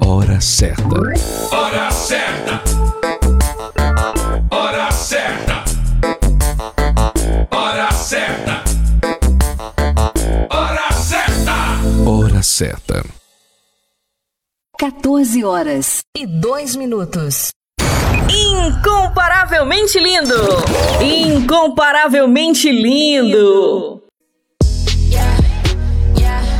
Hora certa. Hora certa. Hora certa. Hora certa. Hora certa. Hora certa. 14 horas. e dois minutos. Incomparavelmente lindo! Incomparavelmente lindo!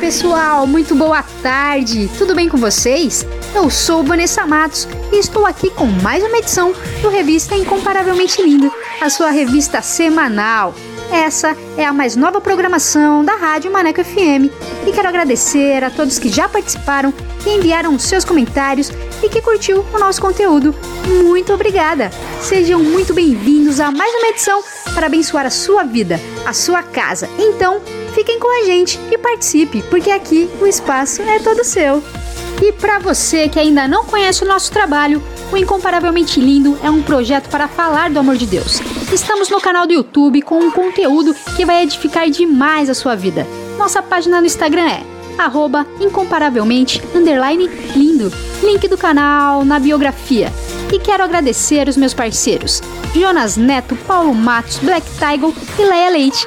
pessoal, muito boa tarde, tudo bem com vocês? Eu sou Vanessa Matos e estou aqui com mais uma edição do Revista Incomparavelmente Lindo, a sua revista semanal. Essa é a mais nova programação da Rádio Maneco FM e quero agradecer a todos que já participaram, que enviaram seus comentários e que curtiu o nosso conteúdo. Muito obrigada! Sejam muito bem-vindos a mais uma edição para abençoar a sua vida, a sua casa. Então, fiquem com a gente e participe, porque aqui o espaço é todo seu. E para você que ainda não conhece o nosso trabalho, o Incomparavelmente Lindo é um projeto para falar do amor de Deus. Estamos no canal do YouTube com um conteúdo que vai edificar demais a sua vida. Nossa página no Instagram é arroba incomparavelmente underline lindo. Link do canal na biografia. E quero agradecer os meus parceiros, Jonas Neto, Paulo Matos, Black Tiger e Leia Leite.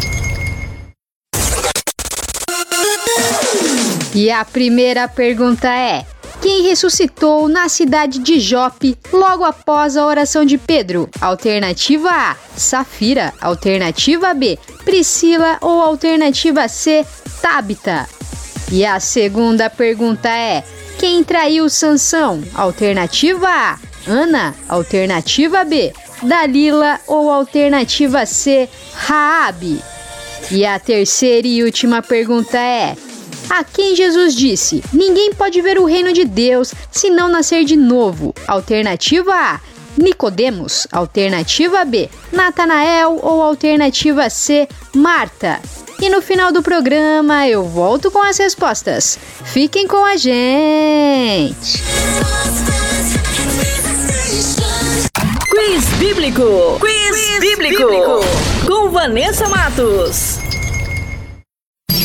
E a primeira pergunta é: Quem ressuscitou na cidade de Jope logo após a oração de Pedro? Alternativa A, Safira. Alternativa B, Priscila. Ou alternativa C, Tabita. E a segunda pergunta é: quem traiu Sansão? Alternativa A, Ana. Alternativa B, Dalila. Ou alternativa C, Raabe. E a terceira e última pergunta é: a quem Jesus disse: Ninguém pode ver o reino de Deus se não nascer de novo. Alternativa A: Nicodemos. Alternativa B: Natanael ou alternativa C: Marta. E no final do programa eu volto com as respostas. Fiquem com a gente. Quiz Bíblico. Quiz, Bíblico. Com Vanessa Matos.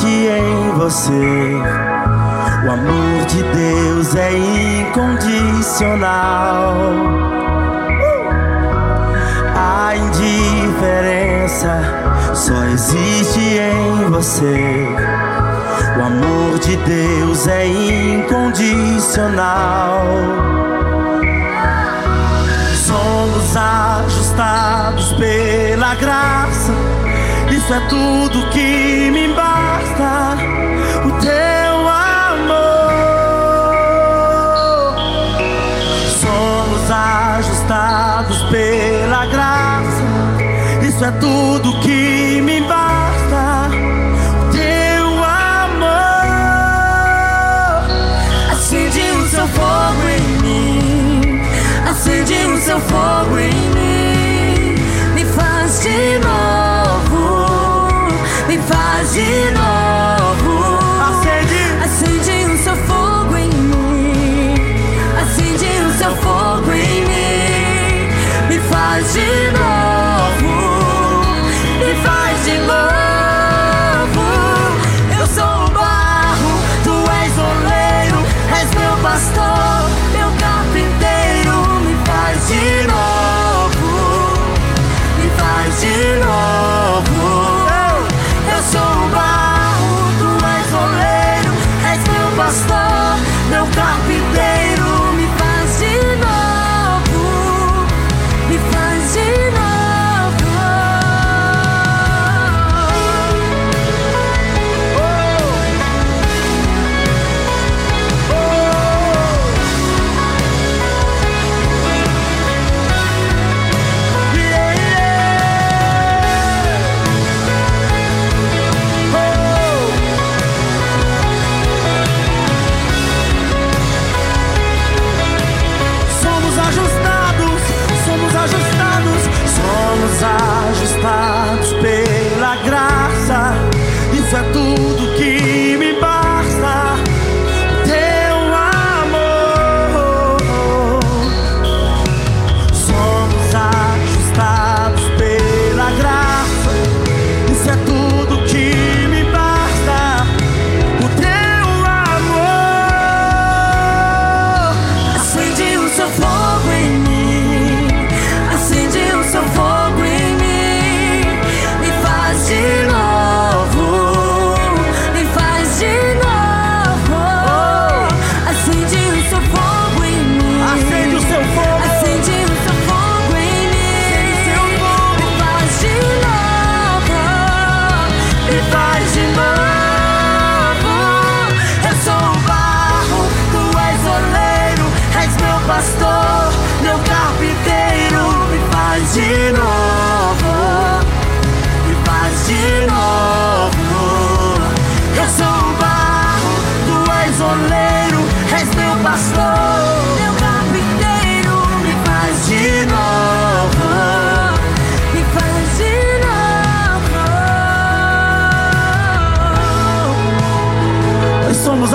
Existe em você. O amor de Deus é incondicional. A indiferença só existe em você. O amor de Deus é incondicional. Somos ajustados pela graça. Isso é tudo que me basta. O teu amor. Somos ajustados pela graça. Isso é tudo que me basta. O teu amor. Acende o seu fogo em mim. Acende o seu fogo em mim.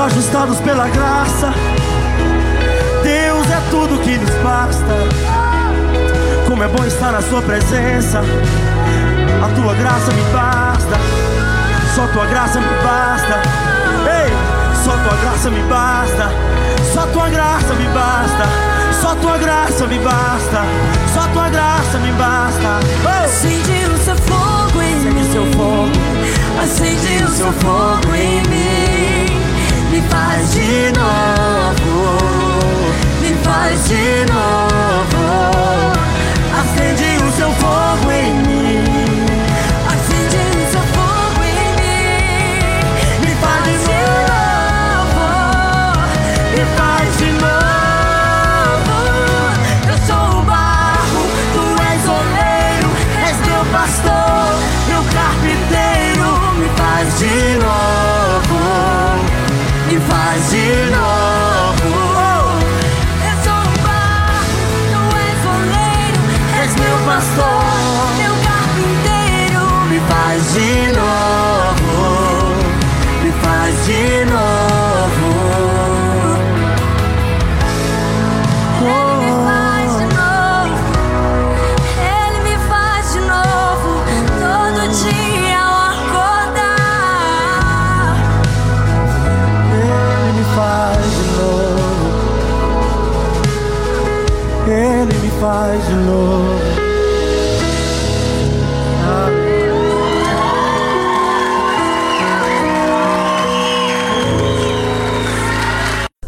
Ajustados pela graça. Deus é tudo que nos basta. Como é bom estar na Sua presença. A Tua graça me basta. Só Tua graça me basta. Ei, só Tua graça me basta. Só Tua graça me basta. Só Tua graça me basta. Só Tua graça me basta. Oh! Acende o seu fogo em Acende mim. seu fogo. Acende o seu fogo em mim. Me faz de novo. Me faz de novo.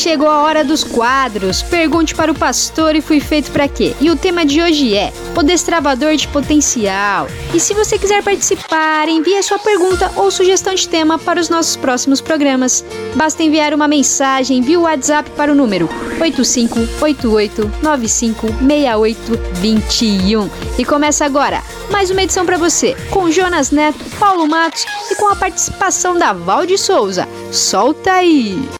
Chegou a hora dos quadros. Pergunte para o pastor e fui feito para quê? E o tema de hoje é o destravador de potencial. E se você quiser participar, envie a sua pergunta ou sugestão de tema para os nossos próximos programas. Basta enviar uma mensagem via WhatsApp para o número 8588956821. E começa agora mais uma edição para você, com Jonas Neto, Paulo Matos e com a participação da Valde Souza. Solta aí!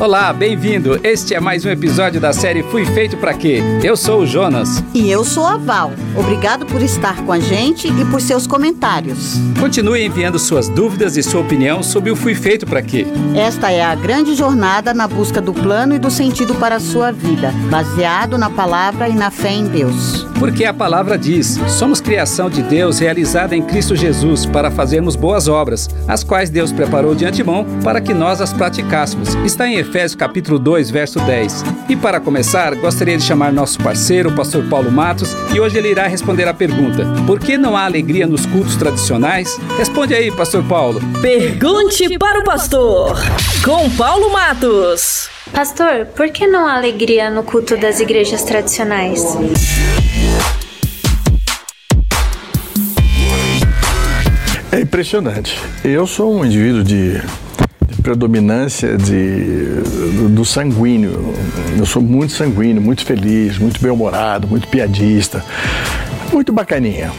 Olá, bem-vindo. Este é mais um episódio da série Fui Feito Pra Quê? Eu sou o Jonas. E eu sou a Val. Obrigado por estar com a gente e por seus comentários. Continue enviando suas dúvidas e sua opinião sobre o Fui Feito Pra Quê. Esta é a grande jornada na busca do plano e do sentido para a sua vida, baseado na palavra e na fé em Deus. Porque a palavra diz: somos criação de Deus realizada em Cristo Jesus para fazermos boas obras, as quais Deus preparou de antemão para que nós as praticássemos. Está em Efésios capítulo 2, verso 10. E para começar, gostaria de chamar nosso parceiro, o pastor Paulo Matos, e hoje ele irá responder a pergunta: Por que não há alegria nos cultos tradicionais? Responde aí, pastor Paulo. Pergunte para o pastor. Com Paulo Matos. Pastor, por que não há alegria no culto das igrejas tradicionais? É impressionante. Eu sou um indivíduo de, de predominância de, do, do sanguíneo. Eu sou muito sanguíneo, muito feliz, muito bem-humorado, muito piadista, muito bacaninha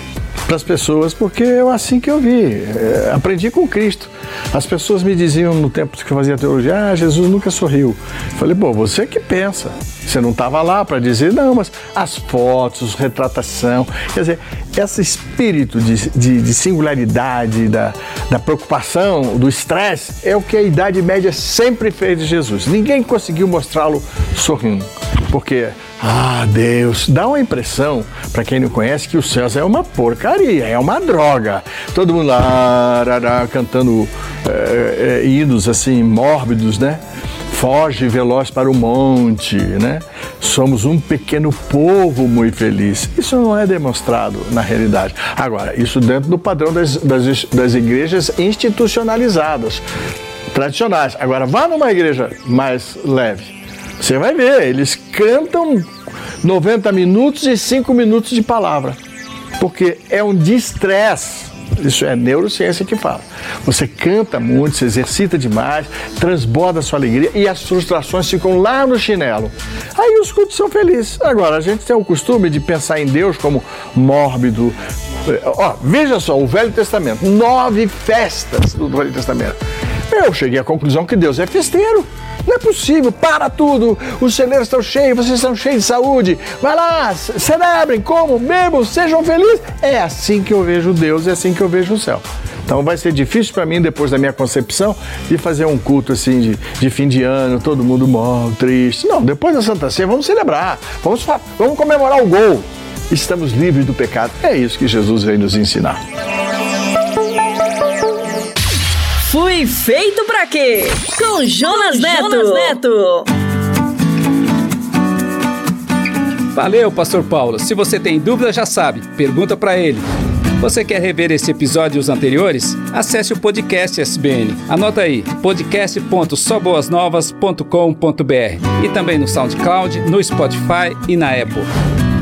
para as pessoas, porque é assim que eu vi. É, aprendi com Cristo. As pessoas me diziam no tempo que eu fazia teologia: Ah, Jesus nunca sorriu. Falei: Bom, você que pensa. Você não estava lá para dizer, não, mas as fotos, retratação. Quer dizer, esse espírito de, de, de singularidade, da, da preocupação, do estresse, é o que a Idade Média sempre fez de Jesus. Ninguém conseguiu mostrá-lo sorrindo. Porque ah, Deus, dá uma impressão, para quem não conhece, que os céus é uma porcaria, é uma droga. Todo mundo lá, arará, cantando é, é, hinos assim, mórbidos, né? Foge veloz para o monte, né? Somos um pequeno povo muito feliz. Isso não é demonstrado na realidade. Agora, isso dentro do padrão das, das, das igrejas institucionalizadas, tradicionais. Agora, vá numa igreja mais leve. Você vai ver, eles cantam 90 minutos e 5 minutos de palavra. Porque é um distress. Isso é neurociência que fala. Você canta muito, se exercita demais, transborda sua alegria e as frustrações ficam lá no chinelo. Aí os cultos são felizes. Agora, a gente tem o costume de pensar em Deus como mórbido. Ó, veja só, o Velho Testamento, nove festas do Velho Testamento. Eu cheguei à conclusão que Deus é festeiro. Não é possível, para tudo. Os celeiros estão cheios, vocês estão cheios de saúde. Vai lá, celebrem, comam, bebam, sejam felizes. É assim que eu vejo Deus, é assim que eu vejo o céu. Então vai ser difícil para mim, depois da minha concepção, de fazer um culto assim de, de fim de ano, todo mundo morre, triste. Não, depois da Santa Ceia, vamos celebrar, vamos, vamos comemorar o gol. Estamos livres do pecado. É isso que Jesus veio nos ensinar. Fui feito pra quê? Com Jonas Neto. Jonas Neto. Valeu, Pastor Paulo. Se você tem dúvida, já sabe. Pergunta para ele. Você quer rever esse episódio e os anteriores? Acesse o podcast SBN. Anota aí, podcast.soboasnovas.com.br e também no SoundCloud, no Spotify e na Apple.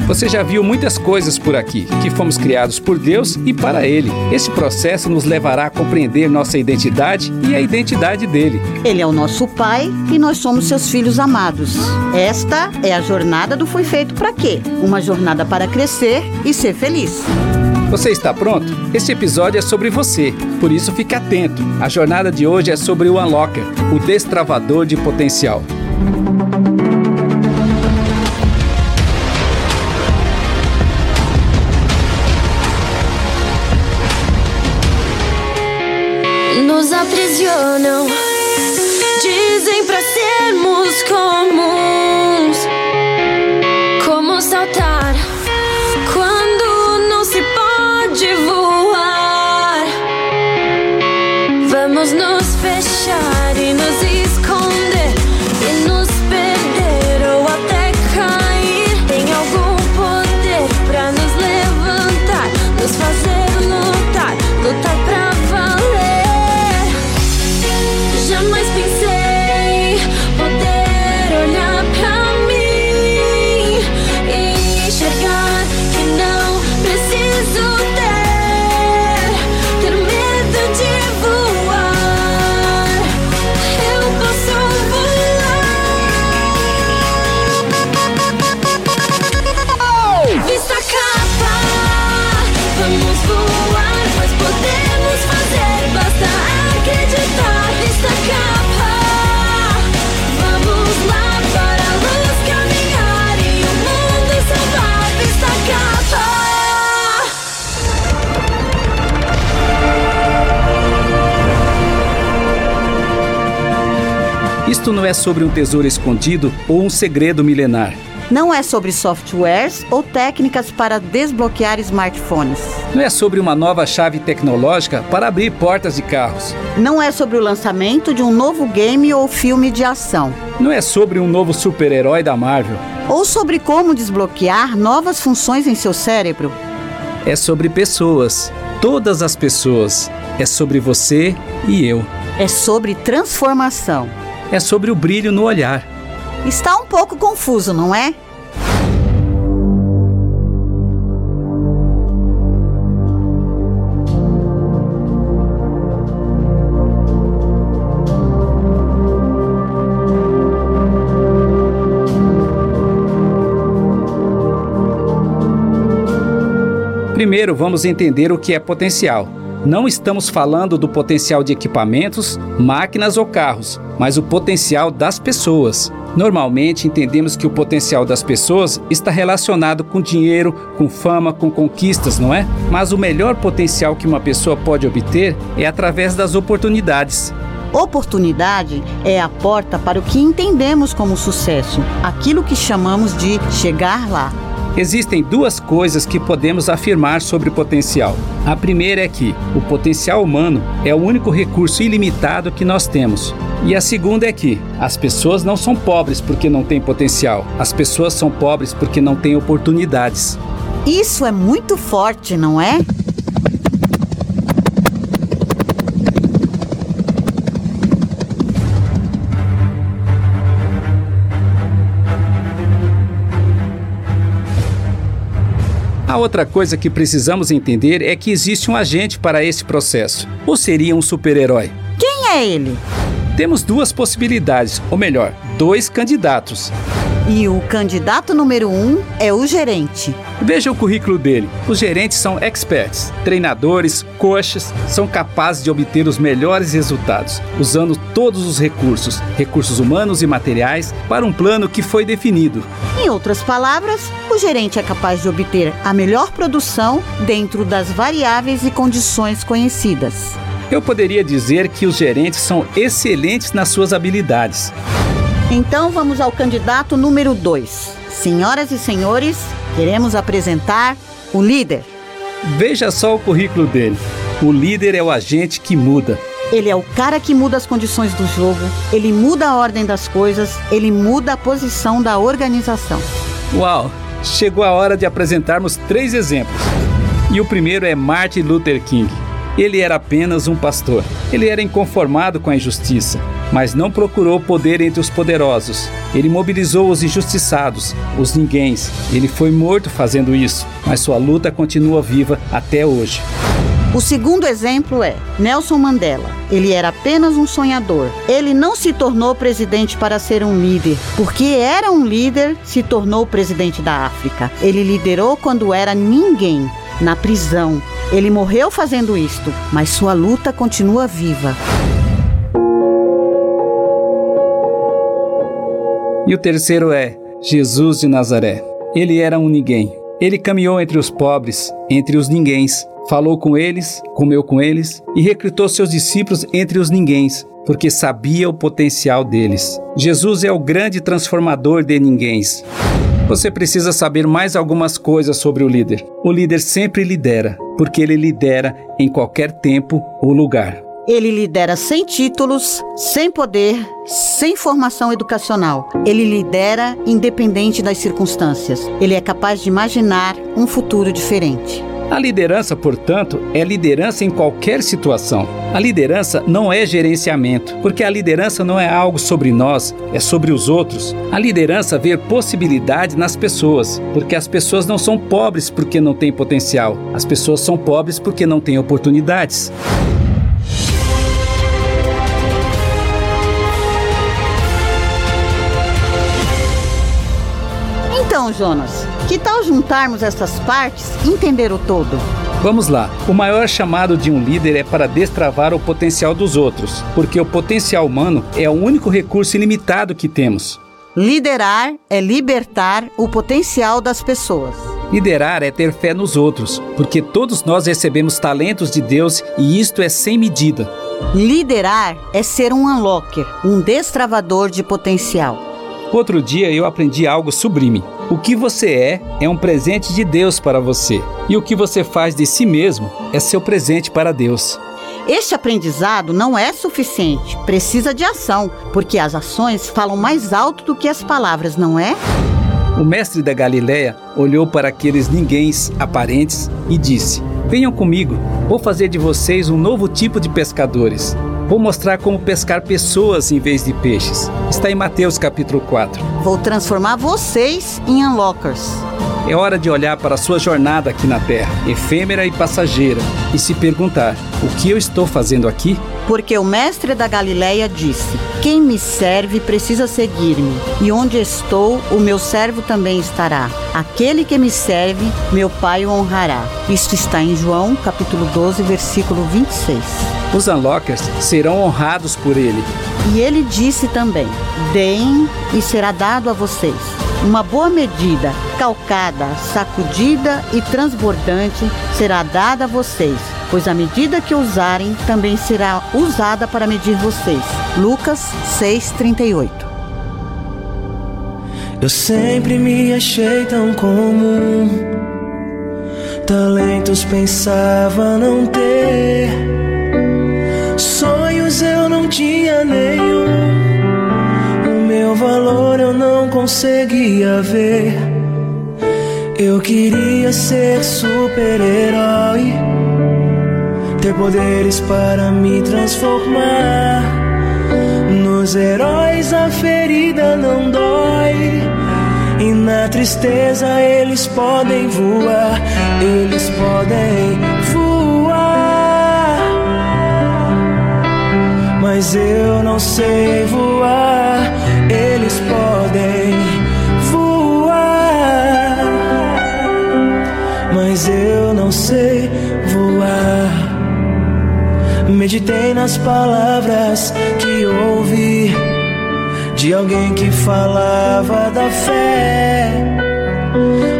Você já viu muitas coisas por aqui, que fomos criados por Deus e para Ele. Esse processo nos levará a compreender nossa identidade e a identidade dele. Ele é o nosso Pai e nós somos seus filhos amados. Esta é a jornada do Foi Feito para Quê? Uma jornada para crescer e ser feliz. Você está pronto? Esse episódio é sobre você, por isso fique atento. A jornada de hoje é sobre o Unlocker, o destravador de potencial. Aprisionam. Dizem pra sermos comuns. Isto não é sobre um tesouro escondido ou um segredo milenar. Não é sobre softwares ou técnicas para desbloquear smartphones. Não é sobre uma nova chave tecnológica para abrir portas de carros. Não é sobre o lançamento de um novo game ou filme de ação. Não é sobre um novo super-herói da Marvel. Ou sobre como desbloquear novas funções em seu cérebro. É sobre pessoas. Todas as pessoas. É sobre você e eu. É sobre transformação. É sobre o brilho no olhar. Está um pouco confuso, não é? Primeiro, vamos entender o que é potencial. Não estamos falando do potencial de equipamentos, máquinas ou carros, mas o potencial das pessoas. Normalmente entendemos que o potencial das pessoas está relacionado com dinheiro, com fama, com conquistas, não é? Mas o melhor potencial que uma pessoa pode obter é através das oportunidades. Oportunidade é a porta para o que entendemos como sucesso, aquilo que chamamos de chegar lá. Existem duas coisas que podemos afirmar sobre o potencial. A primeira é que o potencial humano é o único recurso ilimitado que nós temos. E a segunda é que as pessoas não são pobres porque não têm potencial, as pessoas são pobres porque não têm oportunidades. Isso é muito forte, não é? A outra coisa que precisamos entender é que existe um agente para esse processo. Ou seria um super-herói? Quem é ele? Temos duas possibilidades, ou melhor, dois candidatos. E o candidato número um é o gerente. Veja o currículo dele. Os gerentes são experts, treinadores, coaches, são capazes de obter os melhores resultados, usando todos os recursos, recursos humanos e materiais, para um plano que foi definido. Em outras palavras, o gerente é capaz de obter a melhor produção dentro das variáveis e condições conhecidas. Eu poderia dizer que os gerentes são excelentes nas suas habilidades. Então vamos ao candidato número 2. Senhoras e senhores, queremos apresentar o líder. Veja só o currículo dele. O líder é o agente que muda. Ele é o cara que muda as condições do jogo, ele muda a ordem das coisas, ele muda a posição da organização. Uau! Chegou a hora de apresentarmos três exemplos. E o primeiro é Martin Luther King. Ele era apenas um pastor. Ele era inconformado com a injustiça, mas não procurou poder entre os poderosos. Ele mobilizou os injustiçados, os ninguéms. Ele foi morto fazendo isso, mas sua luta continua viva até hoje. O segundo exemplo é Nelson Mandela. Ele era apenas um sonhador. Ele não se tornou presidente para ser um líder, porque era um líder, se tornou presidente da África. Ele liderou quando era ninguém, na prisão. Ele morreu fazendo isto, mas sua luta continua viva. E o terceiro é Jesus de Nazaré. Ele era um ninguém. Ele caminhou entre os pobres, entre os ninguéms, falou com eles, comeu com eles e recrutou seus discípulos entre os ninguéms, porque sabia o potencial deles. Jesus é o grande transformador de ninguéms. Você precisa saber mais algumas coisas sobre o líder. O líder sempre lidera, porque ele lidera em qualquer tempo ou lugar. Ele lidera sem títulos, sem poder, sem formação educacional. Ele lidera independente das circunstâncias. Ele é capaz de imaginar um futuro diferente. A liderança, portanto, é liderança em qualquer situação. A liderança não é gerenciamento, porque a liderança não é algo sobre nós, é sobre os outros. A liderança vê possibilidade nas pessoas, porque as pessoas não são pobres porque não têm potencial, as pessoas são pobres porque não têm oportunidades. Então, Jonas, que tal juntarmos essas partes e entender o todo? Vamos lá. O maior chamado de um líder é para destravar o potencial dos outros, porque o potencial humano é o único recurso ilimitado que temos. Liderar é libertar o potencial das pessoas. Liderar é ter fé nos outros, porque todos nós recebemos talentos de Deus e isto é sem medida. Liderar é ser um unlocker, um destravador de potencial. Outro dia eu aprendi algo sublime. O que você é é um presente de Deus para você, e o que você faz de si mesmo é seu presente para Deus. Este aprendizado não é suficiente, precisa de ação, porque as ações falam mais alto do que as palavras, não é? O mestre da Galiléia olhou para aqueles ninguéms aparentes e disse: Venham comigo, vou fazer de vocês um novo tipo de pescadores. Vou mostrar como pescar pessoas em vez de peixes. Está em Mateus capítulo 4. Vou transformar vocês em unlockers. É hora de olhar para a sua jornada aqui na Terra, efêmera e passageira, e se perguntar: o que eu estou fazendo aqui? Porque o mestre da Galileia disse: Quem me serve precisa seguir-me, e onde estou, o meu servo também estará. Aquele que me serve, meu Pai o honrará. Isto está em João, capítulo 12, versículo 26. Os unlockers serão honrados por ele. E ele disse também: Deem e será dado a vocês. Uma boa medida, calcada, sacudida e transbordante será dada a vocês, pois a medida que usarem também será usada para medir vocês. Lucas 6:38. Eu sempre me achei tão comum. Talentos pensava não ter. Sonhos eu não tinha nenhum. O meu valor eu não conseguia ver. Eu queria ser super-herói. Ter poderes para me transformar. Nos heróis a ferida não dói. E na tristeza eles podem voar, eles podem Mas eu não sei voar, eles podem voar. Mas eu não sei voar. Meditei nas palavras que ouvi de alguém que falava da fé.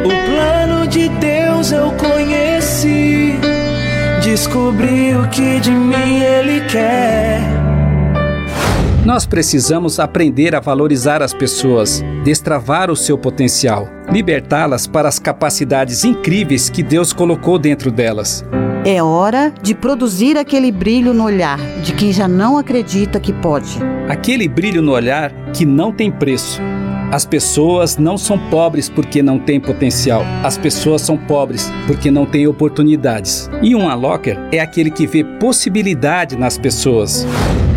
O plano de Deus eu conheci, descobri o que de mim Ele quer. Nós precisamos aprender a valorizar as pessoas, destravar o seu potencial, libertá-las para as capacidades incríveis que Deus colocou dentro delas. É hora de produzir aquele brilho no olhar de quem já não acredita que pode. Aquele brilho no olhar que não tem preço. As pessoas não são pobres porque não têm potencial. As pessoas são pobres porque não têm oportunidades. E um unlocker é aquele que vê possibilidade nas pessoas.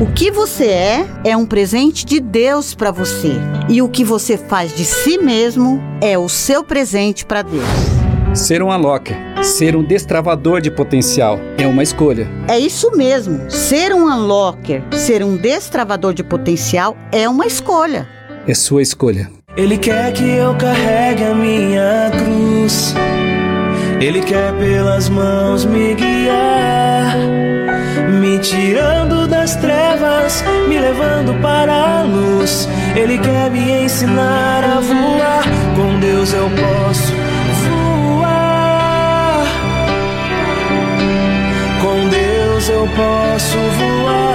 O que você é é um presente de Deus para você. E o que você faz de si mesmo é o seu presente para Deus. Ser um unlocker, ser um destravador de potencial, é uma escolha. É isso mesmo. Ser um unlocker, ser um destravador de potencial é uma escolha. É sua escolha. Ele quer que eu carregue a minha cruz. Ele quer pelas mãos me guiar, tirando das trevas, me levando para a luz. Ele quer me ensinar a voar. Com Deus eu posso voar. Com Deus eu posso voar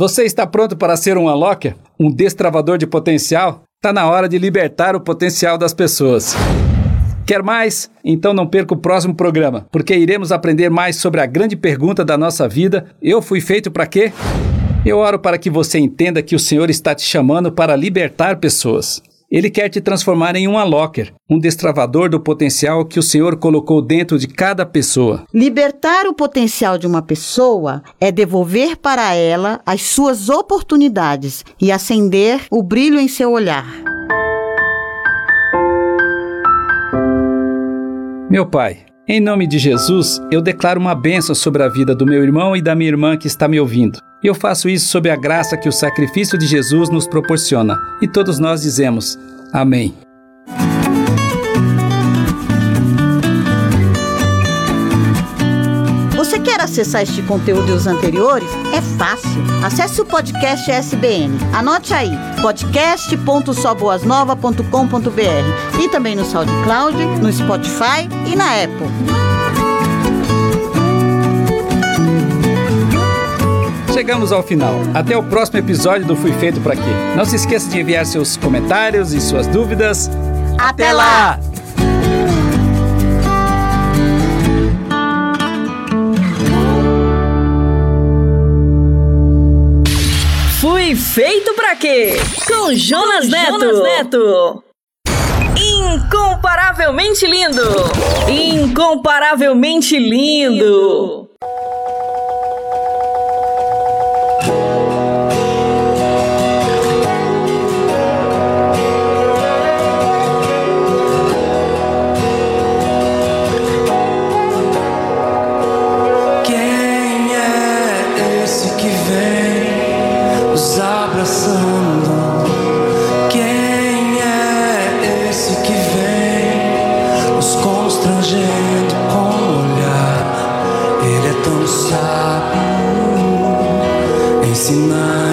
Você está pronto para ser um unlocker? Um destravador de potencial? Tá na hora de libertar o potencial das pessoas. Quer mais? Então não perca o próximo programa, porque iremos aprender mais sobre a grande pergunta da nossa vida: eu fui feito para quê? Eu oro para que você entenda que o Senhor está te chamando para libertar pessoas. Ele quer te transformar em um unlocker, um destravador do potencial que o Senhor colocou dentro de cada pessoa. Libertar o potencial de uma pessoa é devolver para ela as suas oportunidades e acender o brilho em seu olhar. Meu Pai, em nome de Jesus, eu declaro uma bênção sobre a vida do meu irmão e da minha irmã que está me ouvindo. E eu faço isso sob a graça que o sacrifício de Jesus nos proporciona. E todos nós dizemos: Amém. Você quer acessar este conteúdo e os anteriores? É fácil. Acesse o podcast SBN. Anote aí: podcast.soboasnova.com.br e também no SoundCloud, no Spotify e na Apple. Chegamos ao final. Até o próximo episódio do Fui Feito Pra Quê. Não se esqueça de enviar seus comentários e suas dúvidas. Até lá! Fui Foi feito pra quê? Com Jonas Neto. Jonas Neto. Incomparavelmente lindo. Incomparavelmente lindo. Quem Синай.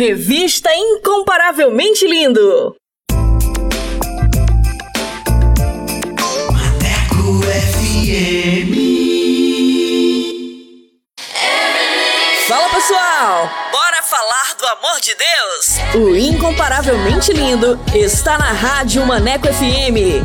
Revista Incomparavelmente Lindo. Maneco FM. Fala pessoal! Bora falar do amor de Deus? O Incomparavelmente Lindo está na Rádio Maneco FM,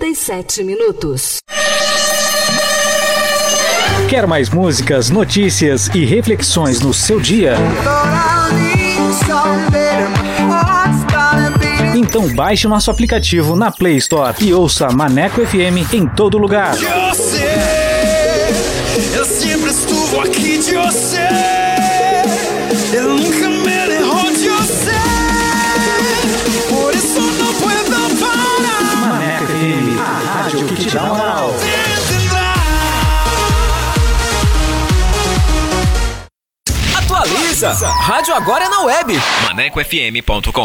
37 minutos. Quer mais músicas, notícias e reflexões no seu dia? Então baixe o nosso aplicativo na Play Store e ouça Maneco FM em todo lugar. De você, eu sempre estuve aqui de você. Rádio agora é na web. ManecoFM.com.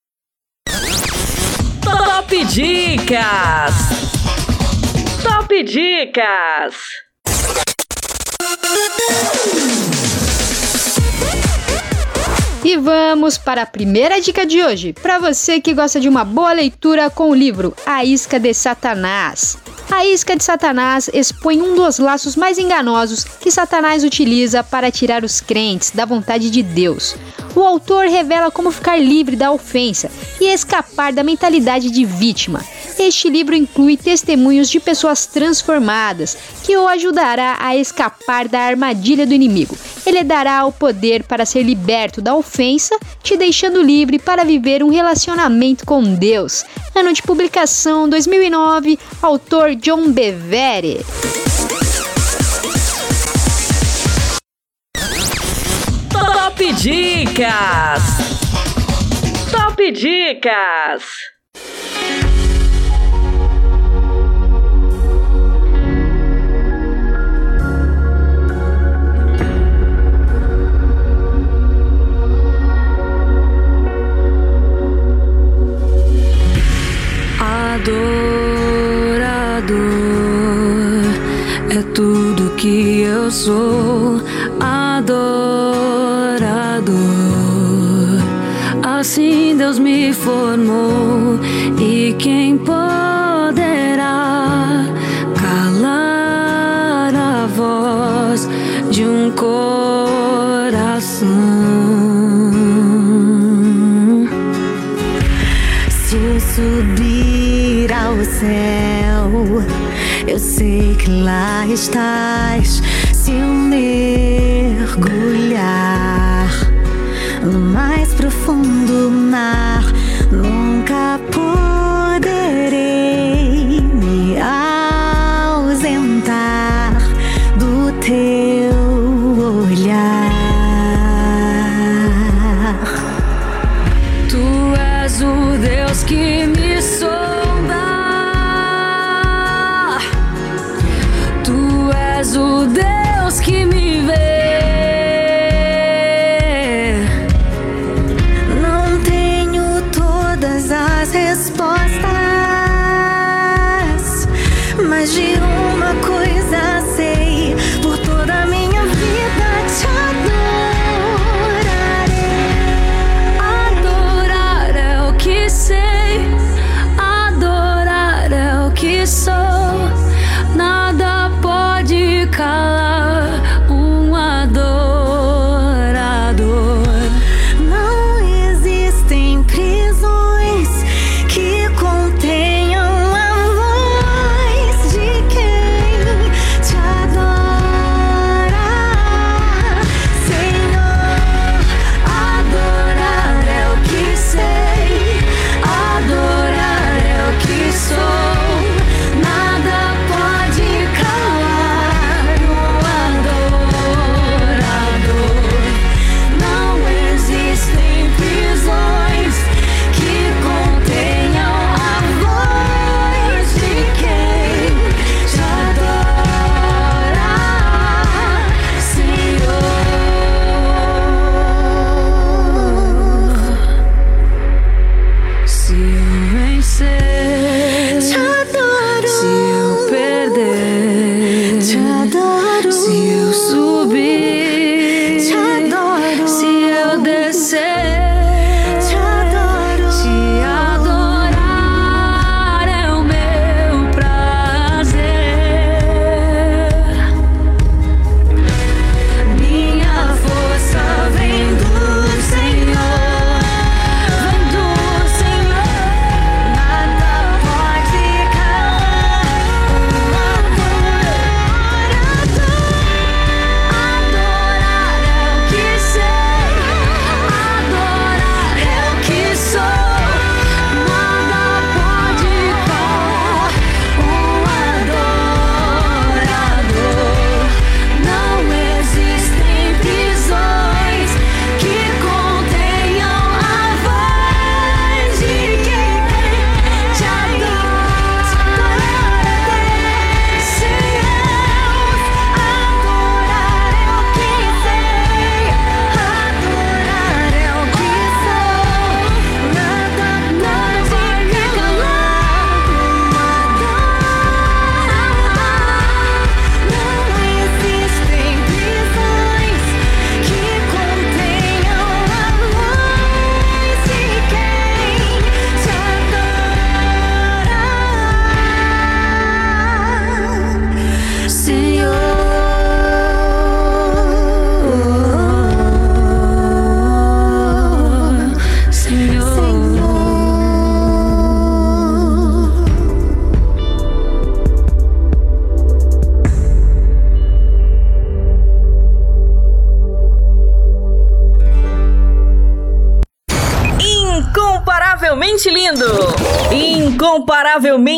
Top Dicas. Top Dicas. E vamos para a primeira dica de hoje, para você que gosta de uma boa leitura com o livro A Isca de Satanás. A isca de Satanás expõe um dos laços mais enganosos que Satanás utiliza para tirar os crentes da vontade de Deus. O autor revela como ficar livre da ofensa e escapar da mentalidade de vítima. Este livro inclui testemunhos de pessoas transformadas que o ajudará a escapar da armadilha do inimigo. Ele dará o poder para ser liberto da ofensa, te deixando livre para viver um relacionamento com Deus. Ano de publicação 2009, autor John Bevere. Top Dicas. Top Dicas. Adorador é tudo que eu sou. Adorador, assim Deus me formou. E quem poderá calar a voz de um coração? Se eu subir ao céu, eu sei que lá estás. Se eu mergulhar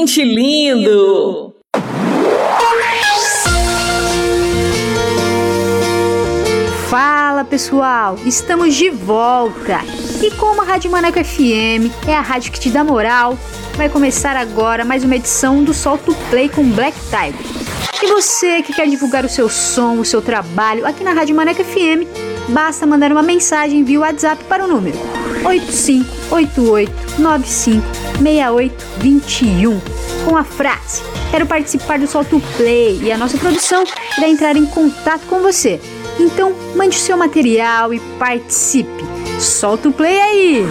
Incomparavelmente lindo! Fala pessoal, estamos de volta! E como a Rádio Maneco FM é a rádio que te dá moral, vai começar agora mais uma edição do Solto Play com Black Tiger. E você que quer divulgar o seu som, o seu trabalho aqui na Rádio Maneco FM, basta mandar uma mensagem via WhatsApp para o número 8588956821 com a frase Quero participar do Solto Play e a nossa produção irá entrar em contato com você. Então, mande o seu material e participe. Solta o play aí!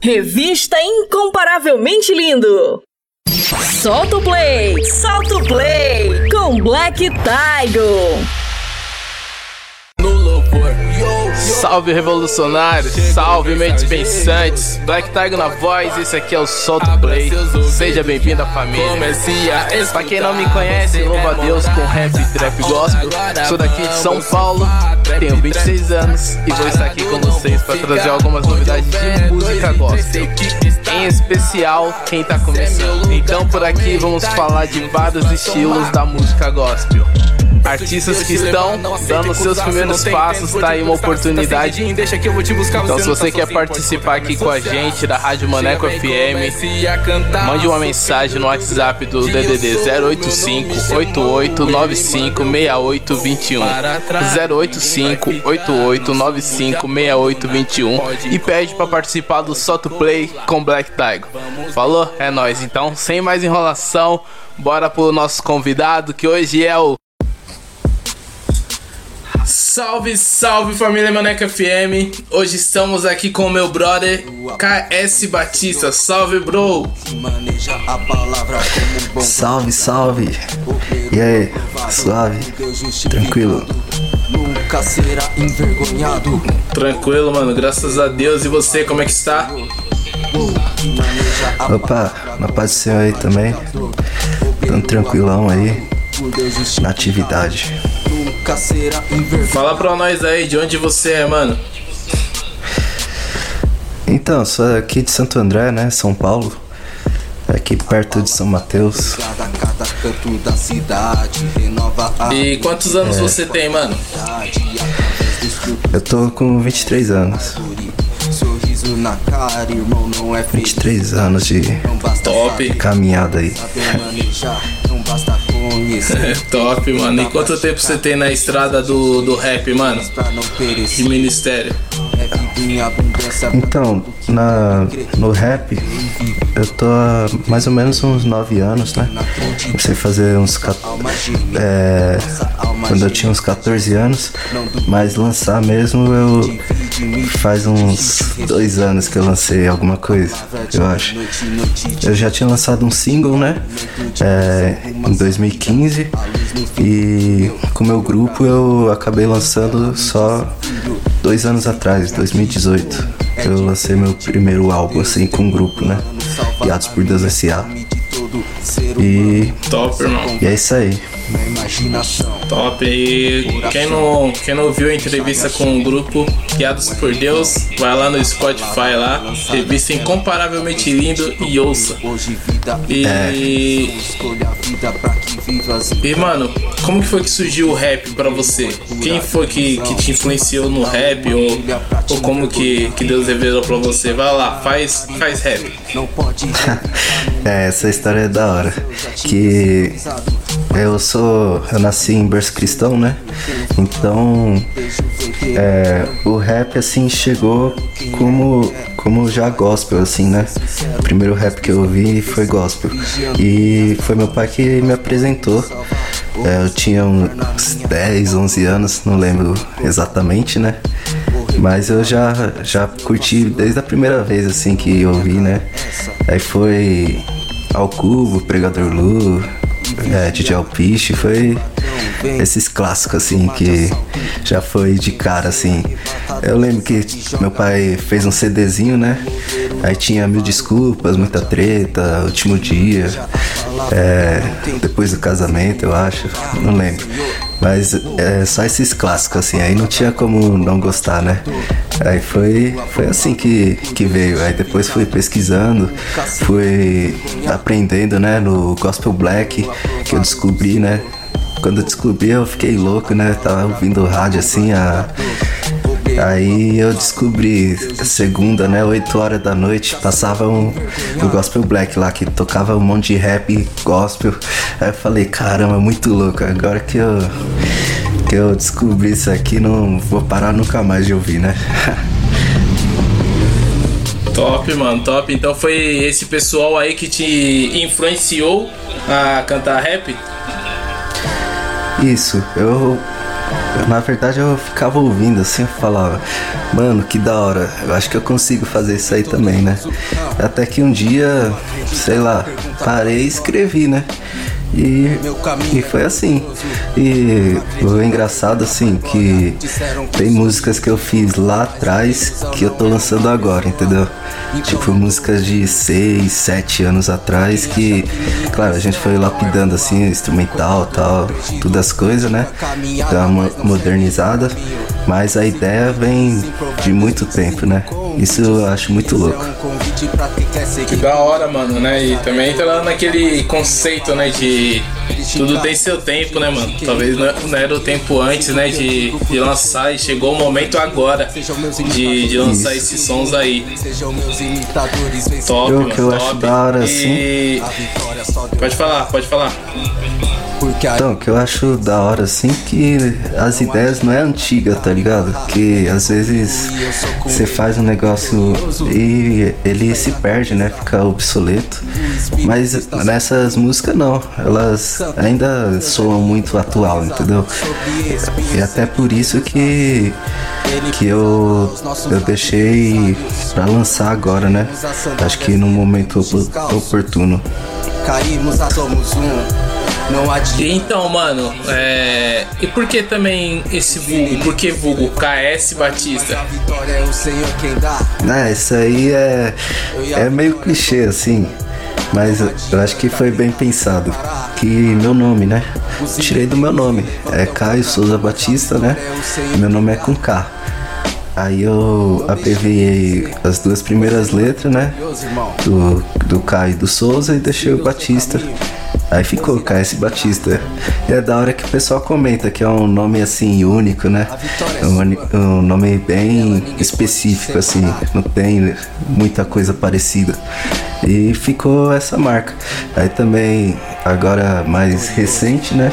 Revista Incomparavelmente Lindo! Solta o play! Solta o play! Com Black Tiger! Salve revolucionários, salve mentes pensantes, Black Tiger na voz, esse aqui é o Solto Play. Seja bem-vindo à família. Pra quem não me conhece, louvo a Deus com rap e trap gospel. Sou daqui de São Paulo, tenho 26 anos e vou estar aqui com vocês para trazer algumas novidades de música gospel. Em especial quem tá começando. Então por aqui vamos falar de vários estilos da música gospel. Artistas que estão dando seus primeiros passos, tá aí uma oportunidade. Então se você quer participar aqui com a gente da Rádio Maneco FM, mande uma mensagem no WhatsApp do DDD 085 8895 6821 085 8895 6821 e pede pra participar do Soto Play com Black Tiger. Falou? É nóis. Então, sem mais enrolação, bora pro nosso convidado que hoje é o Salve, salve família Maneca FM. Hoje estamos aqui com o meu brother KS Batista. Salve, bro. Salve, salve. E aí, suave? Tranquilo? Nunca será envergonhado. Tranquilo, mano. Graças a Deus. E você, como é que está? Opa, na paz do Senhor aí também. Tamo tranquilão aí. Na atividade. Fala pra nós aí de onde você é, mano. Então, sou aqui de Santo André, né? São Paulo. Aqui perto de São Mateus. E quantos anos É. você tem, mano? Eu tô com 23 anos. 23 anos de Top. caminhada aí. Top, mano. E quanto tempo você tem na estrada do, do rap, mano? De ministério. Então, na, no rap, eu tô há mais ou menos uns 9 anos, né? Comecei a fazer uns. É, quando eu tinha uns 14 anos, mas lançar mesmo eu. Faz uns dois anos que eu lancei alguma coisa, eu acho. Eu já tinha lançado um single, né? É, em 2015. E com o meu grupo eu acabei lançando só dois anos atrás, 2018. Eu lancei meu primeiro álbum assim com um grupo, né? Guiados por Deus S.A. E. Top, irmão. E é isso aí. Top. E quem não, quem não viu a entrevista com o grupo Guiados por Deus, vai lá no Spotify lá. Revista incomparavelmente lindo e ouça. E. E mano, como que foi que surgiu o rap pra você? Quem foi que, que te influenciou no rap? Ou, ou como que, que Deus revelou pra você? Vai lá, faz, faz rap. É, essa história é da hora. Que eu sou. Eu nasci em berço cristão, né? Então. é, o rap assim chegou como. Como já gospel, assim, né? O primeiro rap que eu ouvi foi gospel. E foi meu pai que me apresentou. É, eu tinha uns 10, 11 anos, não lembro exatamente, né? Mas eu já, já curti desde a primeira vez assim que eu ouvi, né? Aí foi Ao Cubo, Pregador Lu, é, DJ Alpiche, foi esses clássicos assim que já foi de cara assim. Eu lembro que meu pai fez um CDzinho, né? Aí tinha Mil Desculpas, Muita Treta, Último Dia, é, depois do casamento, eu acho, não lembro. Mas é só esses clássicos, assim, aí não tinha como não gostar, né? Aí foi, foi assim que, que veio. Aí depois fui pesquisando, fui aprendendo, né, no Gospel Black, que eu descobri, né? Quando eu descobri eu fiquei louco, né? Tava ouvindo rádio assim, a. Aí eu descobri segunda, né, 8 horas da noite, passava um, o Gospel Black lá, que tocava um monte de rap gospel. Aí eu falei, caramba, muito louco, agora que eu, que eu descobri isso aqui, não vou parar nunca mais de ouvir, né? Top, mano, top. Então foi esse pessoal aí que te influenciou a cantar rap? Isso, eu. Na verdade eu ficava ouvindo assim, eu falava, mano, que da hora, eu acho que eu consigo fazer isso aí também, né? Até que um dia, sei lá, parei e escrevi, né? E, e foi assim. E o engraçado assim que tem músicas que eu fiz lá atrás que eu tô lançando agora, entendeu? Tipo músicas de 6, 7 anos atrás que, claro, a gente foi lapidando assim, instrumental tal, todas as coisas, né? Dá uma modernizada, mas a ideia vem de muito tempo, né? Isso eu acho muito louco. Que da hora, mano, né? E também lá naquele conceito, né, de the tudo tem seu tempo, né, mano? Talvez não não era o tempo antes, né, de, de lançar e chegou o momento agora de, de lançar esses sons aí. Top, Eu mano, que eu top. acho da hora, E- Pode falar, pode falar. Então, o que eu acho da hora assim que as ideias não é antiga, tá ligado? Que às vezes você faz um negócio e ele se perde, né? Fica obsoleto. Mas nessas músicas não, elas ainda soam muito atual, entendeu? E até por isso que que eu, eu deixei pra lançar agora, né? Acho que no momento opor- oportuno. Caímos, somos um. Não adianta. Então, mano, é... e por que também esse vulgo? Por que vulgo KS Batista? Vitória é o Senhor quem dá. Ah, isso aí é, é meio clichê assim, mas eu- acho que foi bem pensado. Que meu nome, né? Tirei do meu nome. É Caio Souza Batista, né? Meu nome é com K. Aí eu abreviei as duas primeiras letras, né? Do, do Caio e do Souza e deixei o Batista. Aí ficou KS Batista. E é da hora que o pessoal comenta que é um nome assim único, né? Um, uni- um nome bem específico, assim, não tem muita coisa parecida. E ficou essa marca. Aí também, agora mais recente, né?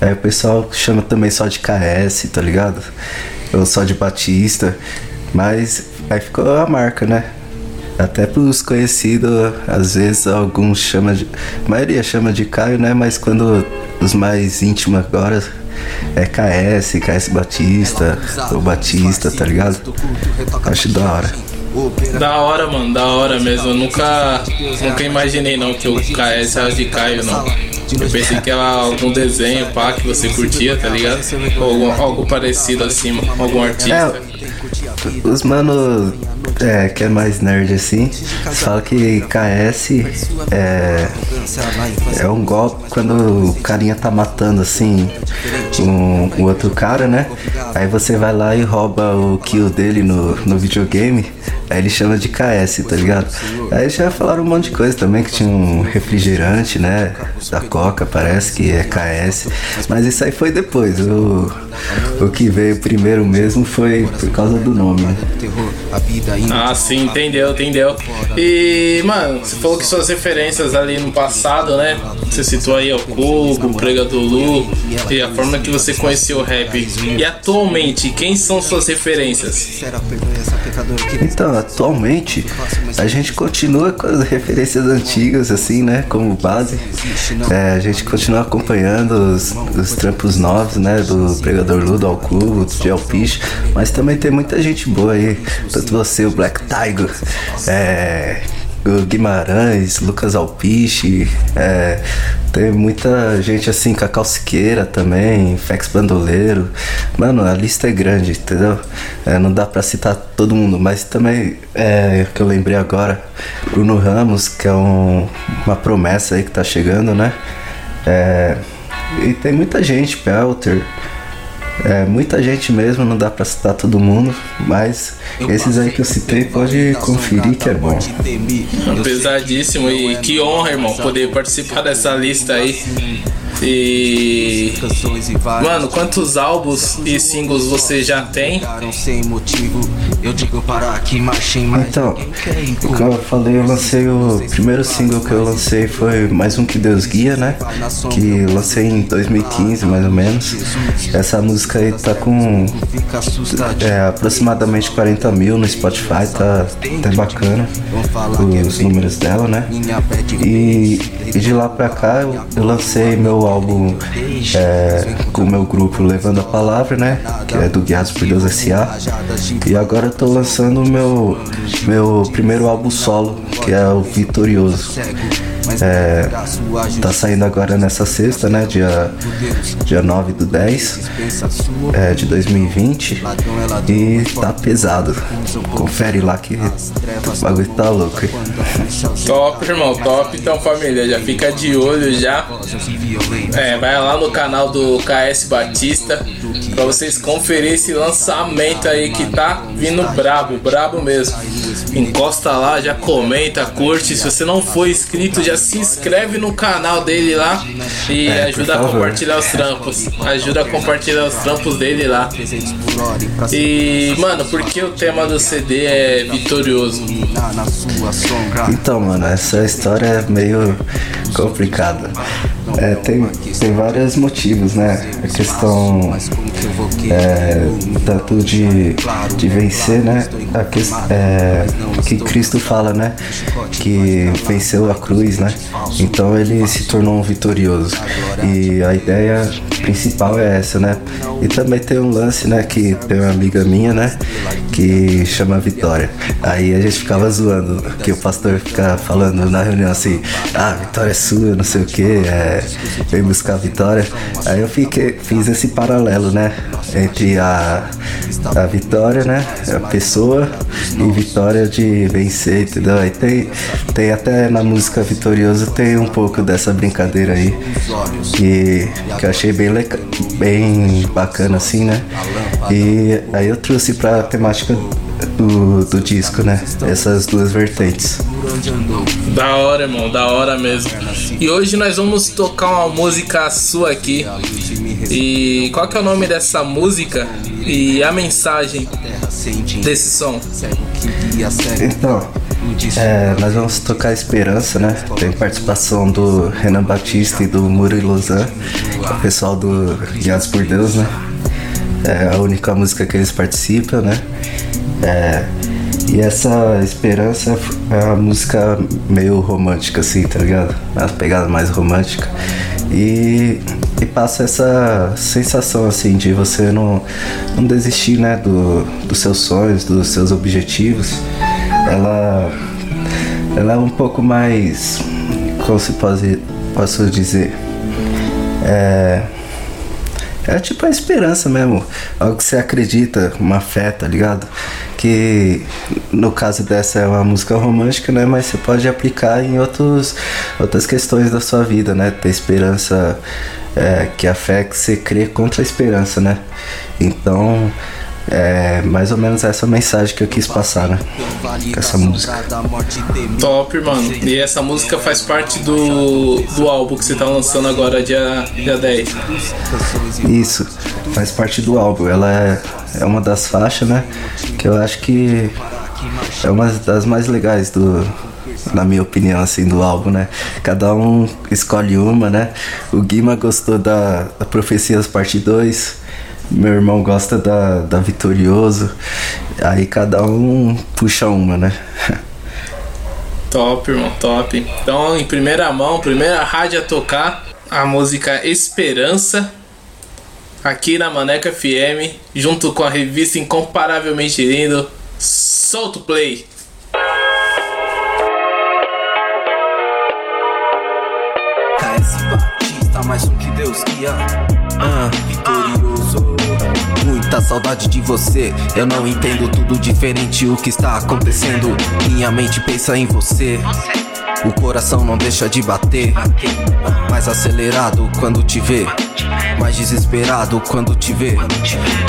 Aí o pessoal chama também só de KS, tá ligado? Ou só de Batista. Mas aí ficou a marca, né? Até pros conhecidos, às vezes alguns chamam de. A maioria chama de Caio, né? Mas quando os mais íntimos agora é KS, KS Batista, ou Batista, tá ligado? Acho da hora. Da hora, mano, da hora mesmo. Eu nunca, nunca imaginei não que o KS era de Caio, não. Eu pensei que era algum desenho, pá, que você curtia, tá ligado? Ou algo parecido assim, algum artista. Os mano é, que é mais nerd assim, fala que KS é, é um golpe quando o carinha tá matando assim um, o outro cara, né? Aí você vai lá e rouba o kill dele no, no videogame, aí ele chama de KS, tá ligado? Aí já falaram um monte de coisa também, que tinha um refrigerante, né? Da Coca, parece que é KS. Mas isso aí foi depois. O, o que veio primeiro mesmo foi por causa do nome? Ah, sim, entendeu, entendeu. E, mano, você falou que suas referências ali no passado, né? Você citou aí o Cubo, o Pregador Lu e a forma que você conheceu o rap. E atualmente, quem são suas referências? Então, atualmente a gente continua com as referências antigas, assim, né? Como base. É, a gente continua acompanhando os, os trampos novos, né? Do Pregador Lu, do Alcubo, do Gelpish. Mas também tem muita gente boa aí. Tanto você, o Black Tiger, é, o Guimarães, Lucas Alpiche, é, tem muita gente assim, Cacau Siqueira também, Fex Bandoleiro. Mano, a lista é grande, entendeu? É, não dá pra citar todo mundo, mas também é que eu lembrei agora, Bruno Ramos, que é um- uma promessa aí que tá chegando, né? É, e tem muita gente, Pelter. É, muita gente mesmo, não dá pra citar todo mundo, mas esses aí que eu citei pode conferir que é bom. Pesadíssimo e que honra, irmão, poder participar dessa lista aí. E. Mano, quantos álbuns e singles você já tem? Então, como eu falei, eu lancei o primeiro single que eu lancei foi Mais Um Que Deus Guia, né? Que eu lancei em 2015, mais ou menos. Essa música aí tá com é, aproximadamente 40 mil no Spotify, tá até bacana os números dela, né? E, e de lá pra cá eu, eu lancei meu álbum é, com o meu grupo Levando a Palavra, né? Que é do Guiados por Deus S.A. E agora eu tô lançando o meu, meu primeiro álbum solo, que é o Vitorioso. É, tá saindo agora nessa sexta, né? Dia, dia 9 do 10 é, de 2020. E tá pesado. Confere lá que o bagulho tá louco. Top, irmão, top. Então, família, já fica de olho já. É, vai lá no canal do KS Batista Pra vocês conferirem esse lançamento aí que tá vindo brabo, brabo mesmo. Encosta lá, já comenta, curte. Se você não for inscrito, já se inscreve no canal dele lá e É, ajuda a compartilhar os trampos. Ajuda a compartilhar os trampos dele lá. E, mano, por que o tema do CD é vitorioso? Então, mano, essa história é meio complicada. É, tem, tem vários motivos, né? A questão é, tanto de, de vencer, né? A que, é, que Cristo fala, né? Que venceu a cruz, né? Então ele se tornou um vitorioso. E a ideia principal é essa, né? E também tem um lance, né? Que tem uma amiga minha, né? Que chama Vitória. Aí a gente ficava zoando, que o pastor fica falando na reunião assim, ah, vitória é sua, não sei o que, é, vem buscar a vitória. Aí eu fiquei, fiz esse paralelo, né? Entre a, a vitória, né? A pessoa e vitória de vencer, entendeu? Aí tem, tem até na música Vitorioso tem um pouco dessa brincadeira aí que, que eu achei bem, leca- bem bacana assim, né? E aí eu trouxe pra temática do, do disco, né? Essas duas vertentes. Da hora, irmão, da hora mesmo. E hoje nós vamos tocar uma música sua aqui. E qual que é o nome dessa música e a mensagem desse som? Então, é, nós vamos tocar Esperança, né? Tem participação do Renan Batista e do Murilo é o pessoal do Guiados por Deus, né? É a única música que eles participam, né? É, e essa Esperança é uma música meio romântica, assim, tá ligado? Uma pegada mais romântica. E, e passa essa sensação, assim, de você não, não desistir, né? Do, dos seus sonhos, dos seus objetivos. Ela, ela é um pouco mais. Como se pode, posso dizer? É. É tipo a esperança mesmo, algo que você acredita, uma fé, tá ligado? Que no caso dessa é uma música romântica, né? Mas você pode aplicar em outros, outras questões da sua vida, né? Ter esperança, é, que a fé é que você crê contra a esperança, né? Então, é mais ou menos essa mensagem que eu quis passar, né? Com essa música. Top, mano. E essa música faz parte do, do álbum que você tá lançando agora, dia, dia 10. Isso, faz parte do álbum. Ela é, é uma das faixas, né? Que eu acho que é uma das mais legais do. Na minha opinião, assim, do álbum, né? Cada um escolhe uma, né? O Guima gostou da, da Profecias Parte 2. Meu irmão gosta da, da Vitorioso. Aí cada um puxa uma, né? Top, irmão, top. Então, em primeira mão, primeira rádio a tocar a música Esperança aqui na Maneca FM, junto com a revista Incomparavelmente Lindo. Solta o play. KS Batista, mais um que Deus guia. Ah, saudade de você. Eu não entendo tudo diferente o que está acontecendo. Minha mente pensa em você. O coração não deixa de bater. Mais acelerado quando te vê. Mais desesperado quando te vê.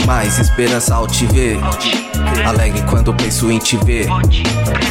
Mais esperança ao te ver. Alegre quando penso em te ver.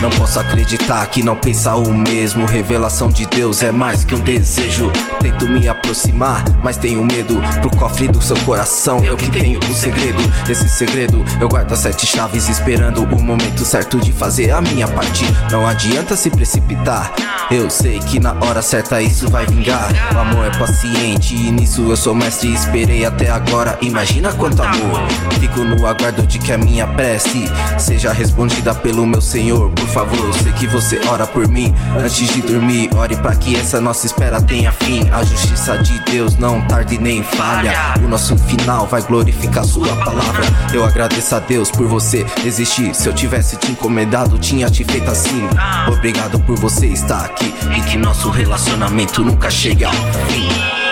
Não posso acreditar que não pensa o mesmo. Revelação de Deus é mais que um desejo. Tento me aproximar, mas tenho medo. Pro cofre do seu coração, eu que tenho o segredo. Esse segredo, eu guardo as sete chaves, esperando o momento certo de fazer a minha parte. Não adianta se precipitar. Eu sei que na hora certa isso vai vingar. O amor é paciente e nisso eu sou mestre. Esperei até agora, imagina quanto amor. Fico no aguardo de que a minha prece seja respondida pelo meu Senhor. Por favor, eu sei que você ora por mim antes de dormir. Ore para que essa nossa espera tenha fim. A justiça de Deus não tarde nem falha. O nosso final vai glorificar Sua palavra. Eu agradeço a Deus por você existir. Se eu tivesse te encomendado, tinha te feito assim. Obrigado por você estar aqui e que nosso relacionamento nunca chegue ao fim.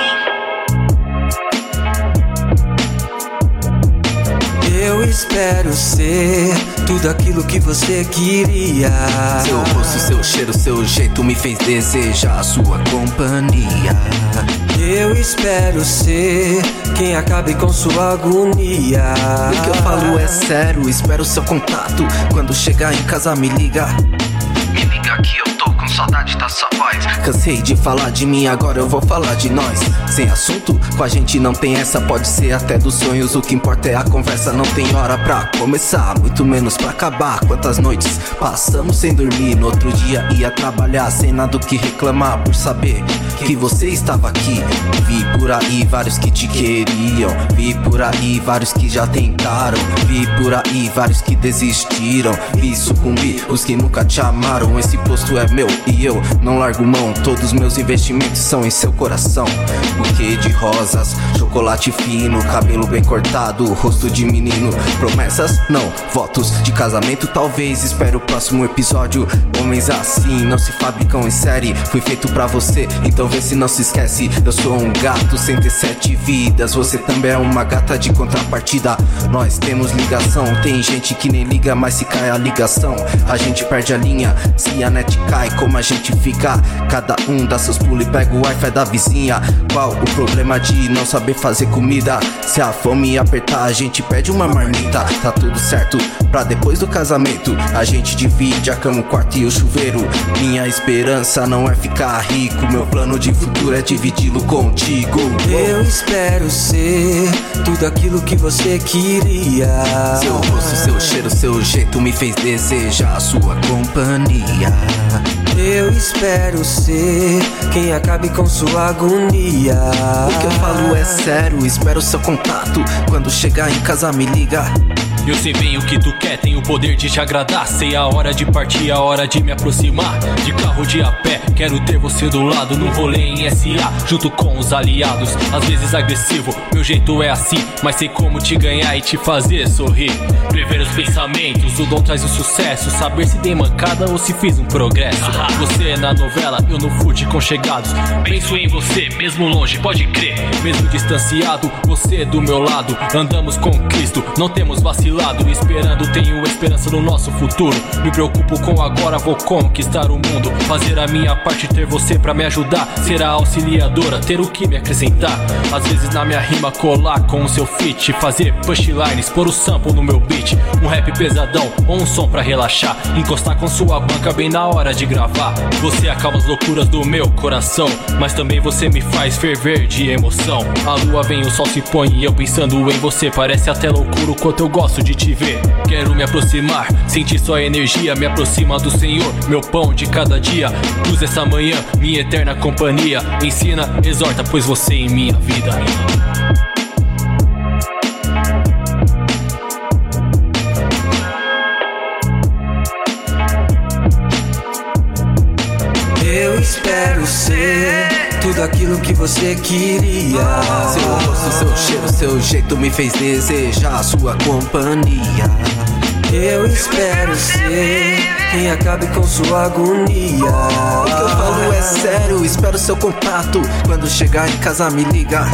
Eu espero ser tudo aquilo que você queria. Seu rosto, seu cheiro, seu jeito me fez desejar a sua companhia. Eu espero ser quem acabe com sua agonia. O que eu falo é sério, espero seu contato. Quando chegar em casa, me liga. Me liga que eu tô com saudade da sua voz. Cansei de falar de mim, agora eu vou falar de nós. Sem assunto, com a gente não tem essa, pode ser até dos sonhos. O que importa é a conversa, não tem hora pra começar, muito menos pra acabar. Quantas noites passamos sem dormir? No outro dia ia trabalhar, sem nada o que reclamar, por saber que você estava aqui. Vi por aí vários que te queriam, vi por aí vários que já tentaram, vi por aí vários que desistiram, vi sucumbir os que nunca te amaram. Esse posto é meu e eu não largo mão. Todos meus investimentos são em seu coração. Buquê de rosas, chocolate fino, cabelo bem cortado, rosto de menino. Promessas? Não. Votos de casamento? Talvez. Espero o próximo episódio. Homens assim não se fabricam em série. Fui feito pra você, então vê se não se esquece. Eu sou um gato sem ter sete vidas. Você também é uma gata de contrapartida. Nós temos ligação. Tem gente que nem liga, mas se cai a ligação, a gente perde a linha. Se a net cai, como a gente fica? Cada um dá seus pulos e pega o wi-fi da vizinha. Qual o problema de não saber fazer comida? Se a fome apertar, a gente pede uma marmita. Tá tudo certo pra depois do casamento. A gente divide a cama, o quarto e o chuveiro. Minha esperança não é ficar rico. Meu plano de futuro é dividi-lo contigo. Eu espero ser tudo aquilo que você queria. Seu rosto, seu cheiro, seu jeito me fez desejar a sua companhia. Eu espero ser quem acabe com sua agonia. O que eu falo é sério, espero seu contato. Quando chegar em casa, me liga. Eu sei bem o que tu quer, tenho o poder de te agradar. Sei a hora de partir, a hora de me aproximar. De carro, de a pé, quero ter você do lado. Num rolê em SA, junto com os aliados. Às vezes agressivo, meu jeito é assim. Mas sei como te ganhar e te fazer sorrir. Prever os pensamentos, o dom traz o sucesso. Saber se dei mancada ou se fiz um progresso. Você na novela, eu no fute com chegados. Penso em você, mesmo longe, pode crer. Mesmo distanciado, você do meu lado. Andamos com Cristo, não temos vacilado. Esperando, tenho esperança no nosso futuro. Me preocupo com agora, vou conquistar o mundo. Fazer a minha parte, ter você pra me ajudar. Ser a auxiliadora, ter o que me acrescentar. Às vezes na minha rima, colar com o seu feat. Fazer pushlines, pôr o sample no meu beat. Um rap pesadão ou um som pra relaxar. Encostar com sua banca bem na hora de gravar. Você acalma as loucuras do meu coração. Mas também você me faz ferver de emoção. A lua vem, o sol se põe e eu pensando em você. Parece até loucura o quanto eu gosto de te ver. Quero me aproximar, sentir sua energia. Me aproxima do Senhor, meu pão de cada dia. Luz essa manhã, minha eterna companhia. Ensina, exorta, pois você em minha vida. Eu espero ser tudo aquilo que você queria. Seu rosto, seu cheiro, seu jeito me fez desejar sua companhia. Eu espero ser quem acabe com sua agonia. O que eu falo é sério, espero seu contato. Quando chegar em casa, me liga.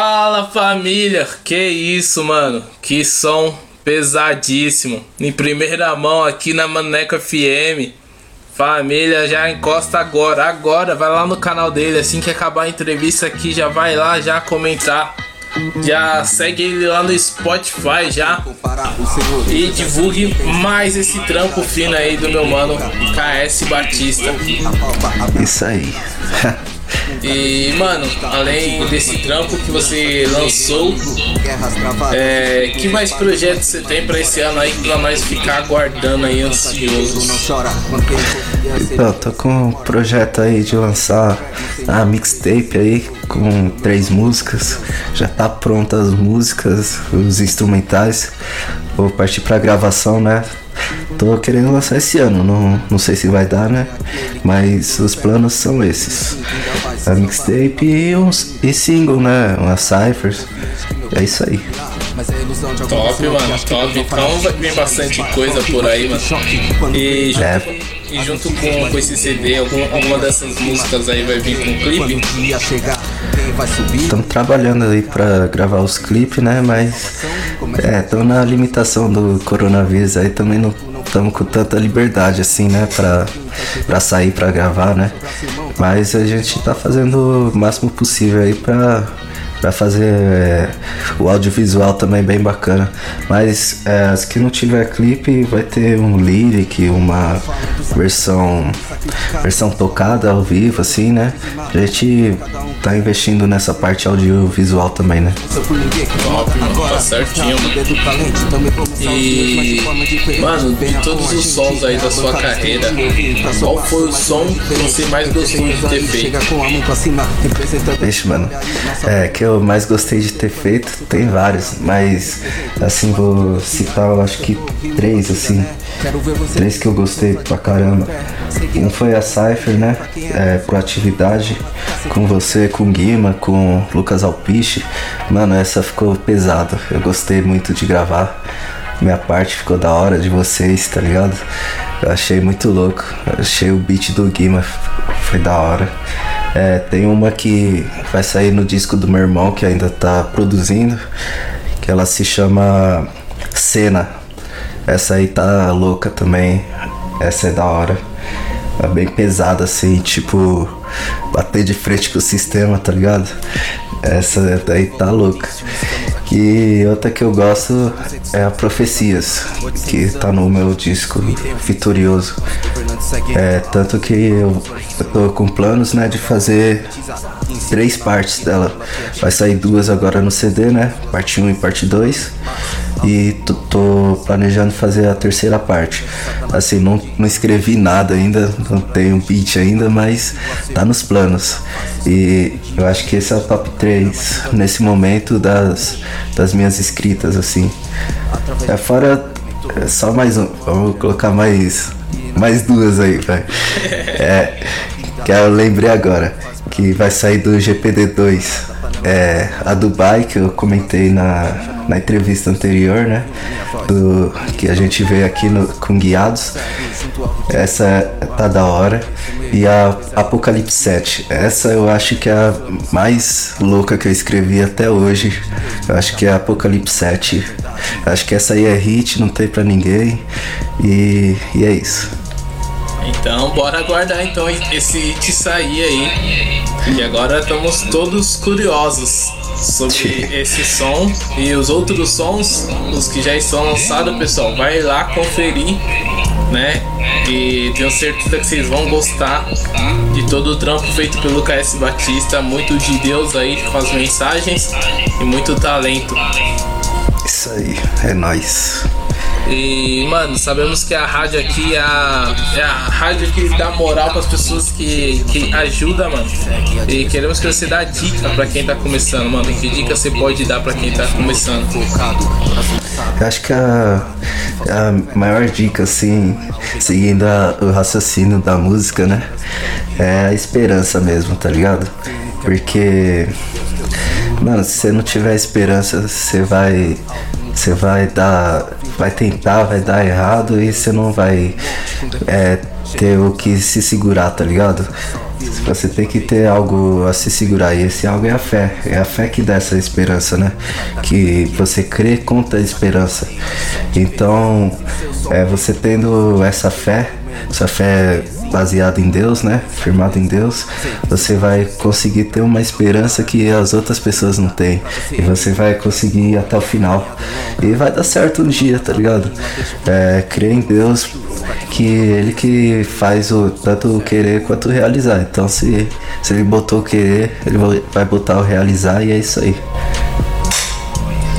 Fala família, que isso, mano? Que som pesadíssimo. Em primeira mão aqui na Maneco FM. Família, já encosta agora, agora. Vai lá no canal dele. Assim que acabar a entrevista aqui, já vai lá já comentar. Já segue ele lá no Spotify já. E divulgue mais esse trampo fino aí do meu mano KS Batista. Isso aí. E, mano, além desse trampo que você lançou, é, que mais projetos você tem pra esse ano aí pra nós ficar aguardando aí ansiosos? Eu tô com um projeto aí de lançar a mixtape aí com três músicas. Já tá pronta as músicas, os instrumentais. Vou partir pra gravação, né? Tô querendo lançar esse ano, não, não sei se vai dar, né? Mas os planos são esses. A mixtape e, uns, e single, né? Umas cyphers. É isso aí. Top, mano, top. Então vai vir bastante coisa por aí, mano. E É. e junto com, com esse CD, algum, alguma dessas músicas aí vai vir com clipe? Estamos trabalhando aí pra gravar os clipes, né? Mas é, estamos na limitação do coronavírus aí também não estamos com tanta liberdade assim, né? Pra, pra sair pra gravar, né? Mas a gente tá fazendo o máximo possível aí pra, pra fazer é, o audiovisual também bem bacana. Mas é, as que não tiver clipe vai ter um lyric, uma versão versão tocada ao vivo, assim, né? A gente tá investindo nessa parte audiovisual também, né? Top, tá certinho, mano. E, mano, de todos os sons aí da sua carreira, qual foi o som que você mais gostou de ter feito? Vixe, mano. É, que eu mais gostei de ter feito, tem vários, mas assim, vou citar, eu acho que três, assim. Três que eu gostei pra caramba. Um foi a Cypher, né? É, Proatividade, com você, com Guima, com Lucas Alpiche. Mano, essa ficou pesada. Eu gostei muito de gravar. Minha parte ficou da hora de vocês, tá ligado? Eu achei muito louco. Eu achei o beat do Guima, foi da hora. É, tem uma que vai sair no disco do meu irmão que ainda tá produzindo, que ela se chama Cena. Essa aí tá louca também. Essa é da hora. É bem pesada assim, tipo, bater de frente com o sistema, tá ligado? Essa daí tá louca. E outra que eu gosto é a Profecias, que tá no meu disco Vitorioso. É, tanto que eu, eu tô com planos, né, de fazer três partes dela. Vai sair duas agora no CD, né? Parte 1 e parte 2. E tô, tô planejando fazer a terceira parte. Assim, não, não escrevi nada ainda, não tenho beat ainda, mas tá nos planos. E eu acho que esse é o top 3 nesse momento das, das minhas escritas, assim. É fora é só mais um. Vamos colocar mais. Mais duas aí, vai. É. Que eu lembrei agora. Que vai sair do GPD2. É. A Dubai, que eu comentei na, na entrevista anterior, né? Do, que a gente veio aqui no, com guiados. Essa tá da hora. E a Apocalipse 7. Essa eu acho que é a mais louca que eu escrevi até hoje. Eu acho que é a Apocalipse 7. Eu acho que essa aí é hit, não tem pra ninguém. E, e é isso. Então, bora aguardar então esse hit sair aí. E agora estamos todos curiosos sobre esse som e os outros sons, os que já estão lançados, pessoal. Vai lá conferir, né? E tenho certeza que vocês vão gostar de todo o trampo feito pelo KS Batista. Muito de Deus aí com as mensagens e muito talento. Isso aí, é nóis. E, mano, sabemos que a rádio aqui é a, é a rádio que dá moral para as pessoas que, que ajuda, mano. E queremos que você dê dica para quem tá começando, mano. Que dica você pode dar para quem tá começando? Eu acho que a, a maior dica, assim, seguindo a- o raciocínio da música, né? É a esperança mesmo, tá ligado? Porque, mano, se você não tiver esperança, você vai. Você vai dar. Vai tentar, vai dar errado e você não vai é, ter o que se segurar, tá ligado? Você tem que ter algo a se segurar e esse algo é a fé. É a fé que dá essa esperança, né? Que você crê conta a esperança. Então, é, você tendo essa fé, essa fé baseada em Deus, né? Firmada em Deus, você vai conseguir ter uma esperança que as outras pessoas não têm. E você vai conseguir ir até o final. E vai dar certo um dia, tá ligado? É, crer em Deus, que ele que faz o tanto o querer quanto o realizar. Então se, se ele botou o querer, ele vai botar o realizar e é isso aí.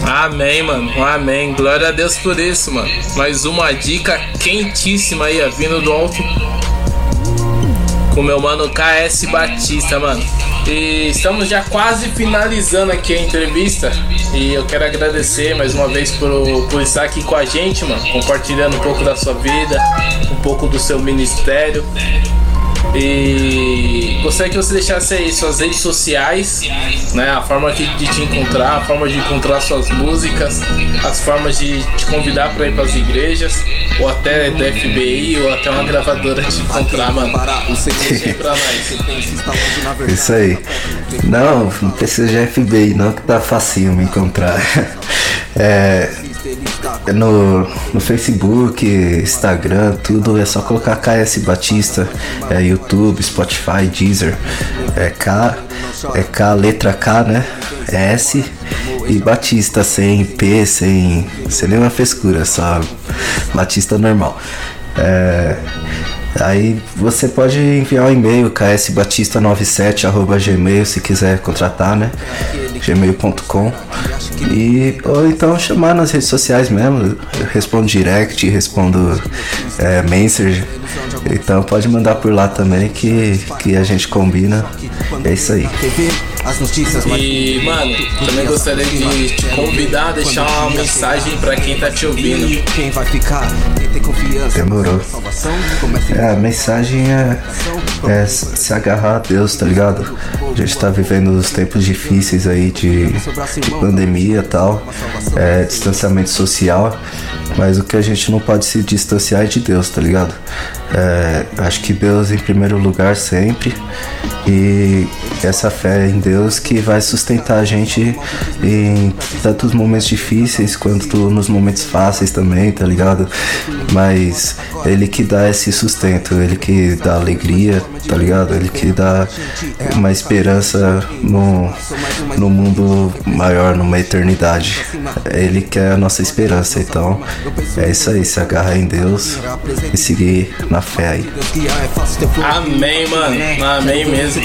Amém, mano. Amém. Glória a Deus por isso, mano. Mais uma dica quentíssima aí, vindo do alto. Com meu mano KS Batista, mano. E estamos já quase finalizando aqui a entrevista. E eu quero agradecer mais uma vez por, por estar aqui com a gente, mano. Compartilhando um pouco da sua vida, um pouco do seu ministério. E gostaria que você deixasse aí suas redes sociais, né? A forma de te encontrar, a forma de encontrar suas músicas, as formas de te convidar para ir para as igrejas, ou até da FBI, ou até uma gravadora te encontrar, mano. pra nós. Isso aí. Não, não precisa de FBI não, que tá facinho me encontrar. É, no, no Facebook, Instagram, tudo é só colocar KS Batista, é YouTube, Spotify, Deezer, é K, é K, letra K, né? É S e Batista sem P, sem, sem nenhuma frescura, só Batista normal. É, Aí você pode enviar um e-mail ksbatista97@gmail se quiser contratar, né? gmail.com e ou então chamar nas redes sociais mesmo. Eu respondo direct, respondo é, message. Então pode mandar por lá também que, que a gente combina. É isso aí. E, mano, também gostaria de te convidar a deixar uma mensagem pra quem tá te ouvindo. Demorou. É, a mensagem é, é se agarrar a Deus, tá ligado? A gente tá vivendo os tempos difíceis aí de, de pandemia e tal, é, distanciamento social, mas o que a gente não pode se distanciar é de Deus, tá ligado? É, acho que Deus em primeiro lugar sempre e essa fé em Deus que vai sustentar a gente em tantos momentos difíceis quanto nos momentos fáceis também, tá ligado? Mas Ele que dá esse sustento, Ele que dá alegria, tá ligado? Ele que dá uma esperança no, no mundo maior, numa eternidade. Ele que é a nossa esperança, então é isso aí, se agarra em Deus e seguir na fé aí. Amém, mano. Amém mesmo.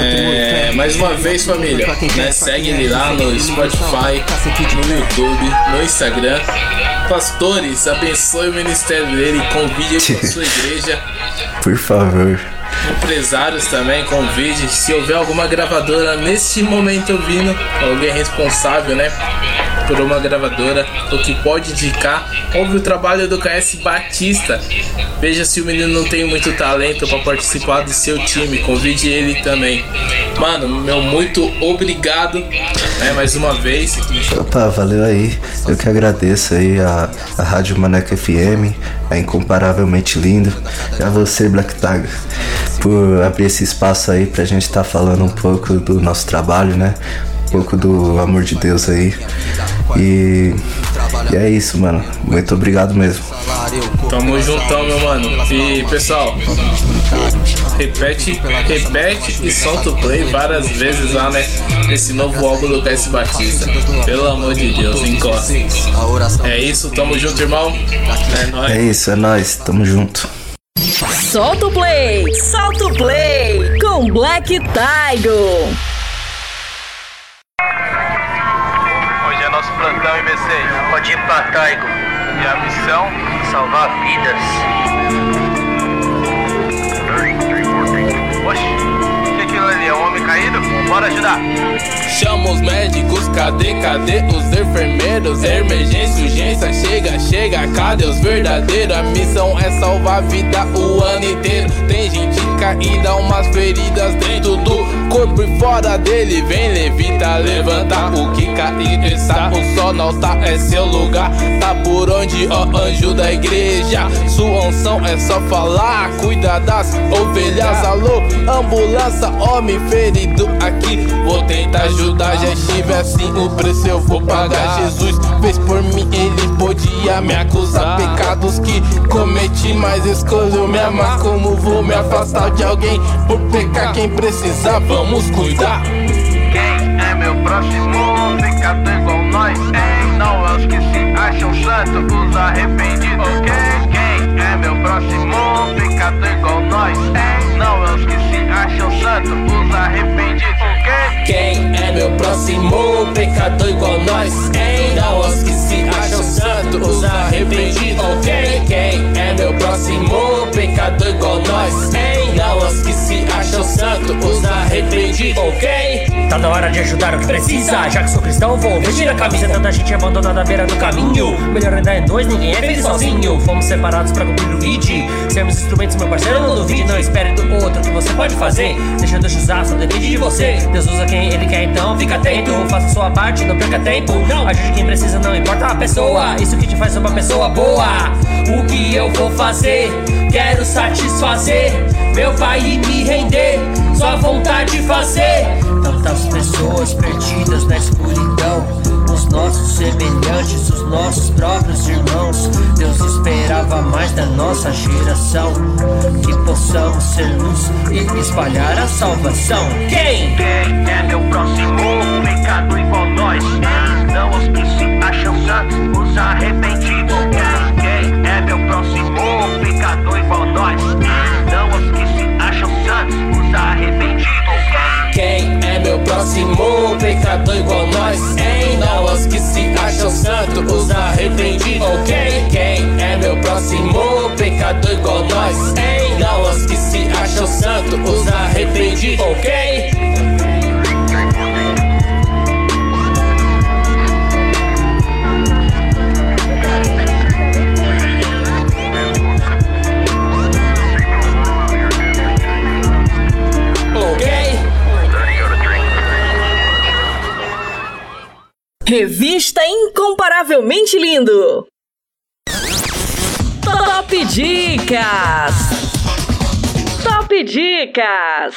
É, mais uma vez, família, né, segue ele lá no Spotify, no YouTube, no Instagram. Pastores, abençoe o ministério dele, convide ele para sua igreja. Por favor. Empresários também, convide. Se houver alguma gravadora neste momento ouvindo, alguém responsável, né? Por uma gravadora, ou que pode indicar, ouve o trabalho do KS Batista. Veja se o menino não tem muito talento para participar do seu time, convide ele também. Mano, meu muito obrigado, né, mais uma vez. Opa, valeu aí. Eu que agradeço aí a, a Rádio Maneco FM, é incomparavelmente lindo. A você, Black Tag, por abrir esse espaço aí pra gente estar falando um pouco do nosso trabalho, né? Um pouco do amor de Deus aí. E, e é isso, mano. Muito obrigado mesmo. Tamo juntão, meu mano. E pessoal, repete, repete e solta o play várias vezes lá, né? Nesse novo álbum do PS Batista. Pelo amor de Deus, encosta. É isso, tamo junto, irmão. É nóis. É isso, é nóis. Tamo junto. Solta o play, solta o play com Black Tiger. Plantão, IBC. Pode ir pra Taigo. E a missão? Salvar vidas. Bora ajudar. Chama os médicos, cadê, cadê os enfermeiros? Emergência, urgência, chega, chega, cadê os verdadeiros? A missão é salvar a vida o ano inteiro. Tem gente caída, umas feridas dentro do corpo e fora dele. Vem, levita, levanta o que cair está. O sol não tá, é seu lugar. Tá por onde, ó, anjo da igreja. Sua unção é só falar. Cuida das ovelhas, alô, ambulância, homem ferido aqui. Vou tentar ajudar, já estive assim. O preço eu vou pagar. Jesus fez por mim, ele podia me acusar. Pecados que cometi, mas escolheu me amar. Como vou me afastar de alguém por pecar? Quem precisar, vamos cuidar. Quem é meu próximo? Pecado igual nós, hein? Não é os que se acham santos, os arrependidos. Quem? Quem é meu próximo? Pecado igual nós, hein? Não é os que se acham santos, os arrependidos. Quem? Quem é meu próximo pecador igual nós? Hein? Não os que se acham santos, os arrependidos. Ok? Quem é meu próximo pecador igual nós? Hein? Não os que se acham santos, os arrependidos. arrependido, ok? Tá na hora de ajudar o que precisa. Já que sou cristão, vou vestir a camisa. Tanta gente abandonada à beira do caminho. Melhor andar em dois, ninguém é feliz sozinho. Fomos separados pra cumprir o ID. Sermos instrumentos, meu parceiro, não duvide. Não espere do outro que você pode fazer. Deixa Deus usar, só depende de você. Deus usa quem ele quer, então fica atento. Faça sua parte, não perca tempo. Não, ajude quem precisa, não importa a pessoa. Isso que te faz uma pessoa boa. O que eu vou fazer? Quero satisfazer meu pai e me render. Só vontade de fazer. Tantas pessoas perdidas na escuridão. Os nossos semelhantes, os nossos próprios irmãos. Deus esperava mais da nossa geração. Que possamos ser luz e espalhar a salvação. Quem? Quem é meu próximo pecado igual nós? Não os que se acham santos, os arrependidos. Próximo pecado igual nós? Não os que se acham santos, os arrependidos. Quem é meu próximo pecador igual nós? Hein? Não os que se acham santo, os arrependidos, ok? Quem é meu próximo pecador igual nós? Hein? Não os que se acham santo, os arrependidos, ok? Revista Incomparavelmente Lindo. Top Dicas. Top Dicas.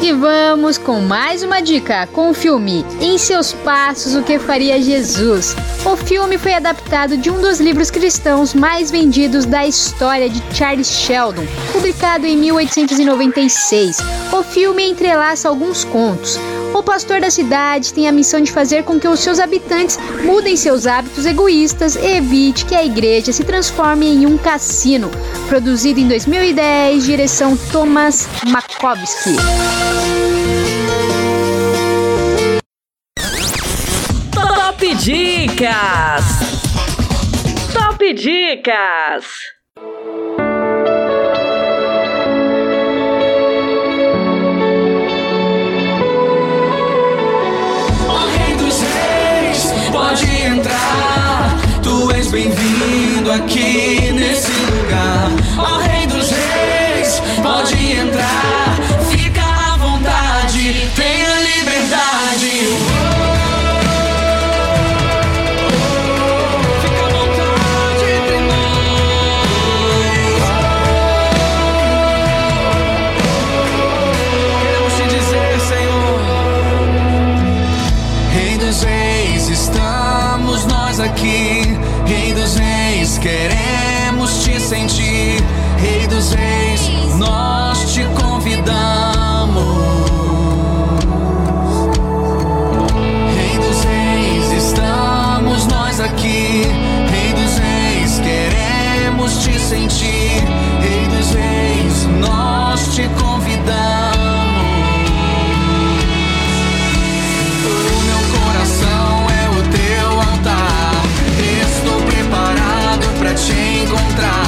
E vamos com mais uma dica com o filme Em Seus Passos O que Faria Jesus. O filme foi adaptado de um dos livros cristãos mais vendidos da história de Charles Sheldon, publicado em 1896. O filme entrelaça alguns contos. O pastor da cidade tem a missão de fazer com que os seus habitantes mudem seus hábitos egoístas e evite que a igreja se transforme em um cassino. Produzido em 2010, direção Thomas Makovsky. Top Dicas. Top Dicas. Pode entrar. Tu és bem-vindo aqui nesse lugar. Ó Rei dos Reis, pode entrar. sentir, Rei dos Reis, nós te convidamos. O meu coração é o teu altar, estou preparado para te encontrar.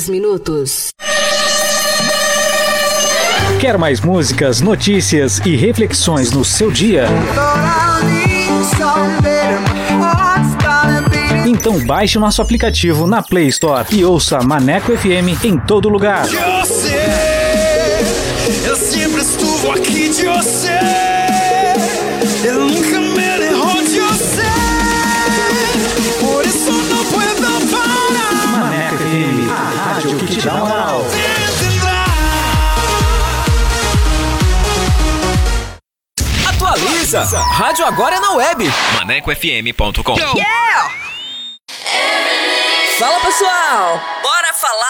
23 minutos. Quer mais músicas, notícias e reflexões no seu dia? Então baixe o nosso aplicativo na Play Store e ouça Maneco FM em todo lugar. Eu sempre estuvo aqui de você. Eu nunca te dá moral. Atualiza! Rádio agora é na web. ManecoFM.com. Fala pessoal, bora falar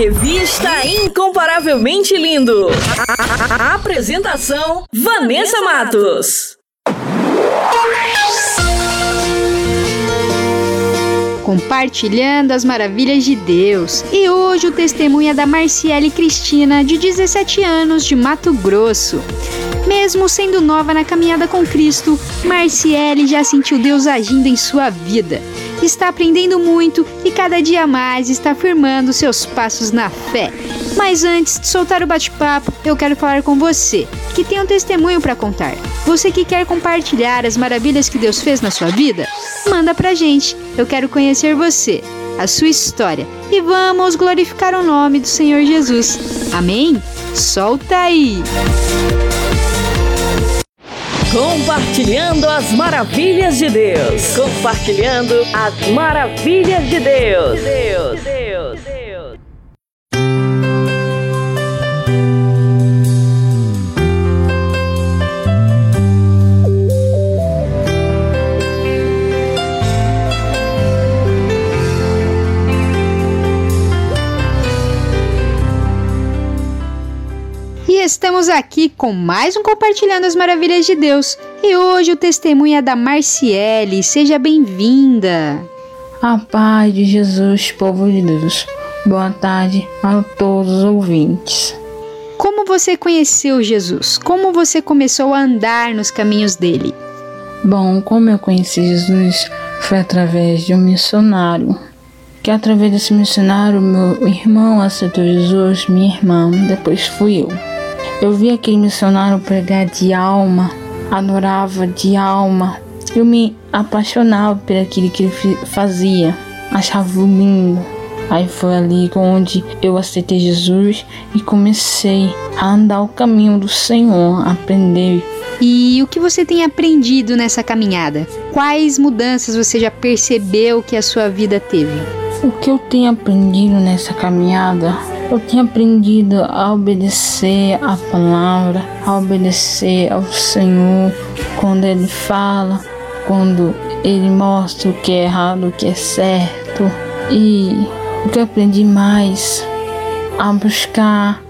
Revista Incomparavelmente Lindo. A- apresentação: Vanessa Matos. compartilhando as maravilhas de Deus. E hoje o testemunho é da Marciele Cristina, de 17 anos, de Mato Grosso. Mesmo sendo nova na caminhada com Cristo, Marciele já sentiu Deus agindo em sua vida. Está aprendendo muito e cada dia mais está firmando seus passos na fé. Mas antes de soltar o bate-papo, eu quero falar com você, que tem um testemunho para contar. Você que quer compartilhar as maravilhas que Deus fez na sua vida? Manda pra gente. Eu quero conhecer você, a sua história e vamos glorificar o nome do Senhor Jesus. Amém? Solta aí! Compartilhando as maravilhas de Deus. Compartilhando as maravilhas de Deus. Deus. Deus. Estamos aqui com mais um Compartilhando as Maravilhas de Deus. E hoje o testemunho é da Marciele. Seja bem-vinda. A paz de Jesus, povo de Deus. Boa tarde a todos os ouvintes. Como você conheceu Jesus? Como você começou a andar nos caminhos dele? Bom, como eu conheci Jesus foi através de um missionário. Que através desse missionário, meu irmão aceitou Jesus, minha irmã, depois fui eu. Eu vi aquele missionário pregar de alma, adorava de alma. Eu me apaixonava por aquilo que ele fazia, achava lindo. Aí foi ali onde eu aceitei Jesus e comecei a andar o caminho do Senhor, a aprender. E o que você tem aprendido nessa caminhada? Quais mudanças você já percebeu que a sua vida teve? O que eu tenho aprendido nessa caminhada? Eu tenho aprendido a obedecer a palavra, a obedecer ao Senhor quando Ele fala, quando Ele mostra o que é errado, o que é certo. E o que eu aprendi mais? A buscar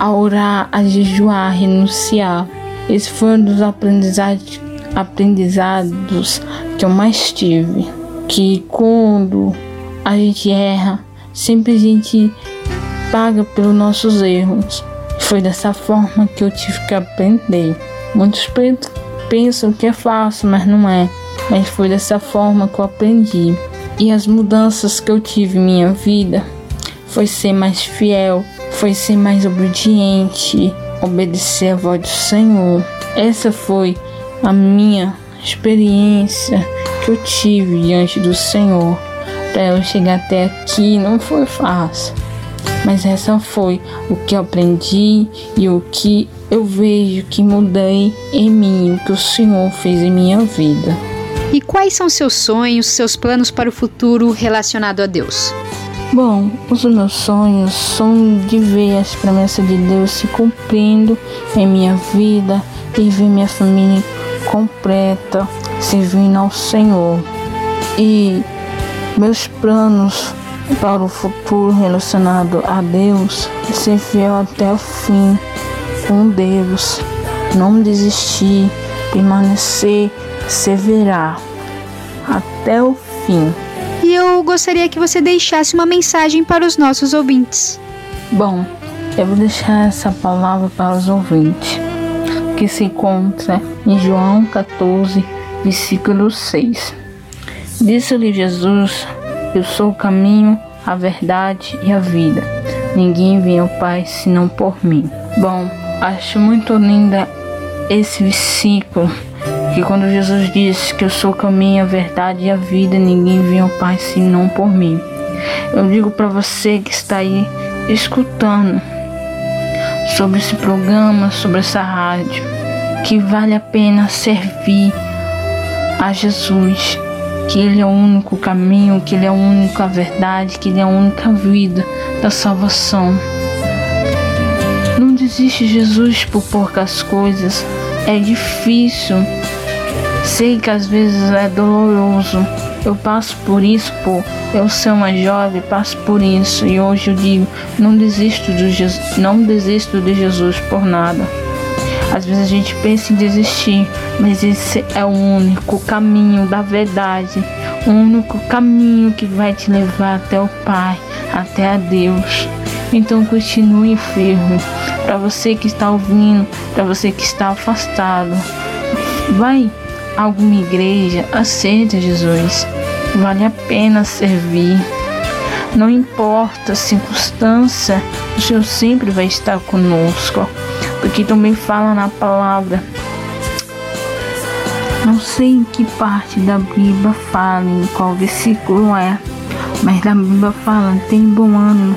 a orar, a jejuar, a renunciar. Esse foi um dos aprendizados, aprendizados que eu mais tive. Que quando a gente erra, sempre a gente paga pelos nossos erros. Foi dessa forma que eu tive que aprender. Muitos pensam que é fácil, mas não é. Mas foi dessa forma que eu aprendi. E as mudanças que eu tive em minha vida foi ser mais fiel, foi ser mais obediente, obedecer a voz do Senhor. Essa foi a minha experiência que eu tive diante do Senhor. Para eu chegar até aqui não foi fácil, mas essa foi o que eu aprendi e o que eu vejo que mudei em mim, o que o Senhor fez em minha vida. E quais são seus sonhos, seus planos para o futuro relacionado a Deus? Bom, os meus sonhos são de ver as promessas de Deus se cumprindo em minha vida e ver minha família completa servindo ao Senhor. E meus planos para o futuro relacionado a Deus é ser fiel até o fim com Deus, não desistir, permanecer perseverar até o fim. E eu gostaria que você deixasse uma mensagem para os nossos ouvintes. Bom, eu vou deixar essa palavra para os ouvintes, que se encontra em João 14, versículo 6. Disse-lhe Jesus: Eu sou o caminho, a verdade e a vida. Ninguém vem ao Pai senão por mim. Bom, acho muito linda esse versículo que quando Jesus disse que eu sou o caminho, a verdade e a vida, ninguém vem ao Pai senão por mim. Eu digo para você que está aí escutando sobre esse programa, sobre essa rádio, que vale a pena servir a Jesus, que Ele é o único caminho, que Ele é a única verdade, que Ele é a única vida da salvação. Não desiste, Jesus, por poucas coisas. É difícil Sei que às vezes é doloroso. Eu passo por isso, por eu ser uma jovem, passo por isso e hoje eu digo, não desisto de Jesus, não desisto de Jesus por nada. Às vezes a gente pensa em desistir, mas esse é o único caminho da verdade, o único caminho que vai te levar até o Pai, até a Deus. Então continue firme. Para você que está ouvindo, para você que está afastado, vai alguma igreja, aceita Jesus. Vale a pena servir. Não importa a circunstância, o Senhor sempre vai estar conosco. Porque também fala na palavra. Não sei em que parte da Bíblia fala, em qual versículo é, mas na Bíblia fala: tem bom ânimo,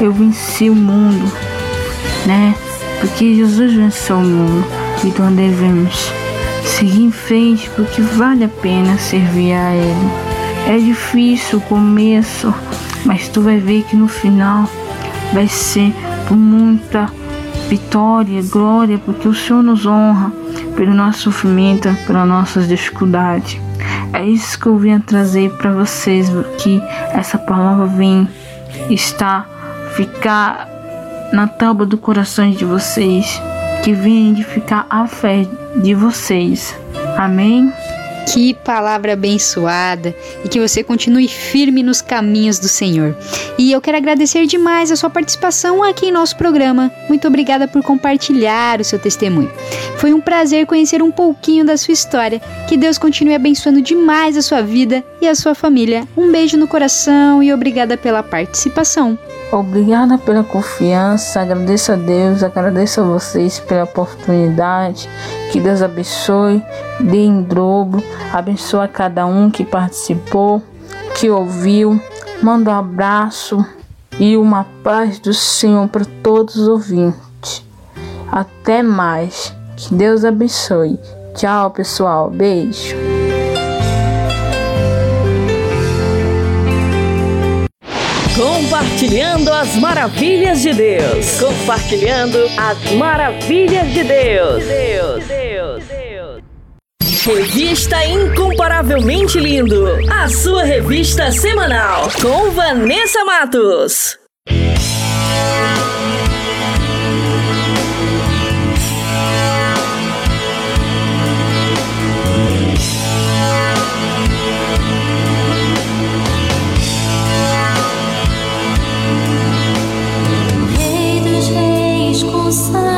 eu venci o mundo, né? Porque Jesus venceu o mundo, então devemos seguir em frente porque vale a pena servir a Ele. É difícil o começo, mas tu vai ver que no final vai ser por muita vitória, glória, porque o Senhor nos honra pelo nosso sofrimento, pelas nossas dificuldades. É isso que eu venho trazer para vocês, que essa palavra vem estar, ficar na tábua do coração de vocês, que venha edificar a fé de vocês. Amém? Que palavra abençoada e que você continue firme nos caminhos do Senhor. E eu quero agradecer demais a sua participação aqui em nosso programa. Muito obrigada por compartilhar o seu testemunho. Foi um prazer conhecer um pouquinho da sua história. Que Deus continue abençoando demais a sua vida e a sua família. Um beijo no coração e obrigada pela participação. Obrigada pela confiança, agradeço a Deus, agradeço a vocês pela oportunidade. Que Deus abençoe, dê em dobro, abençoe a cada um que participou, que ouviu. Manda um abraço e uma paz do Senhor para todos os ouvintes. Até mais. Que Deus abençoe. Tchau, pessoal. Beijo. Compartilhando as maravilhas de Deus. Compartilhando as maravilhas de Deus. Deus, Deus. Revista Incomparavelmente Lindo. A sua revista semanal. Com Vanessa Matos. xa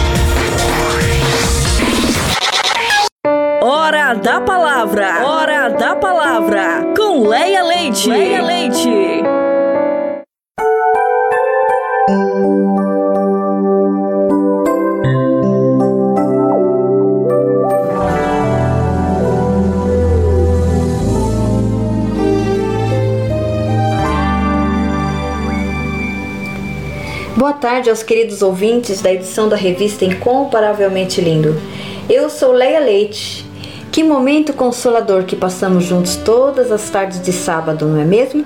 Hora da palavra. Hora da palavra. Com Leia Leite. Leia Leite. Boa tarde aos queridos ouvintes da edição da revista Incomparavelmente Lindo. Eu sou Leia Leite. Que momento consolador que passamos juntos todas as tardes de sábado, não é mesmo?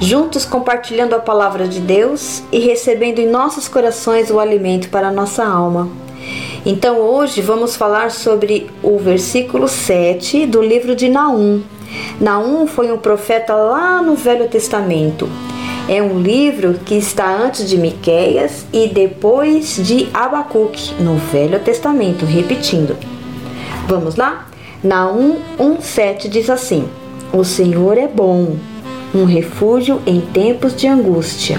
Juntos compartilhando a palavra de Deus e recebendo em nossos corações o alimento para a nossa alma. Então hoje vamos falar sobre o versículo 7 do livro de Naum. Naum foi um profeta lá no Velho Testamento. É um livro que está antes de Miqueias e depois de Abacuque, no Velho Testamento, repetindo. Vamos lá? Naum 1,7 diz assim: O Senhor é bom, um refúgio em tempos de angústia.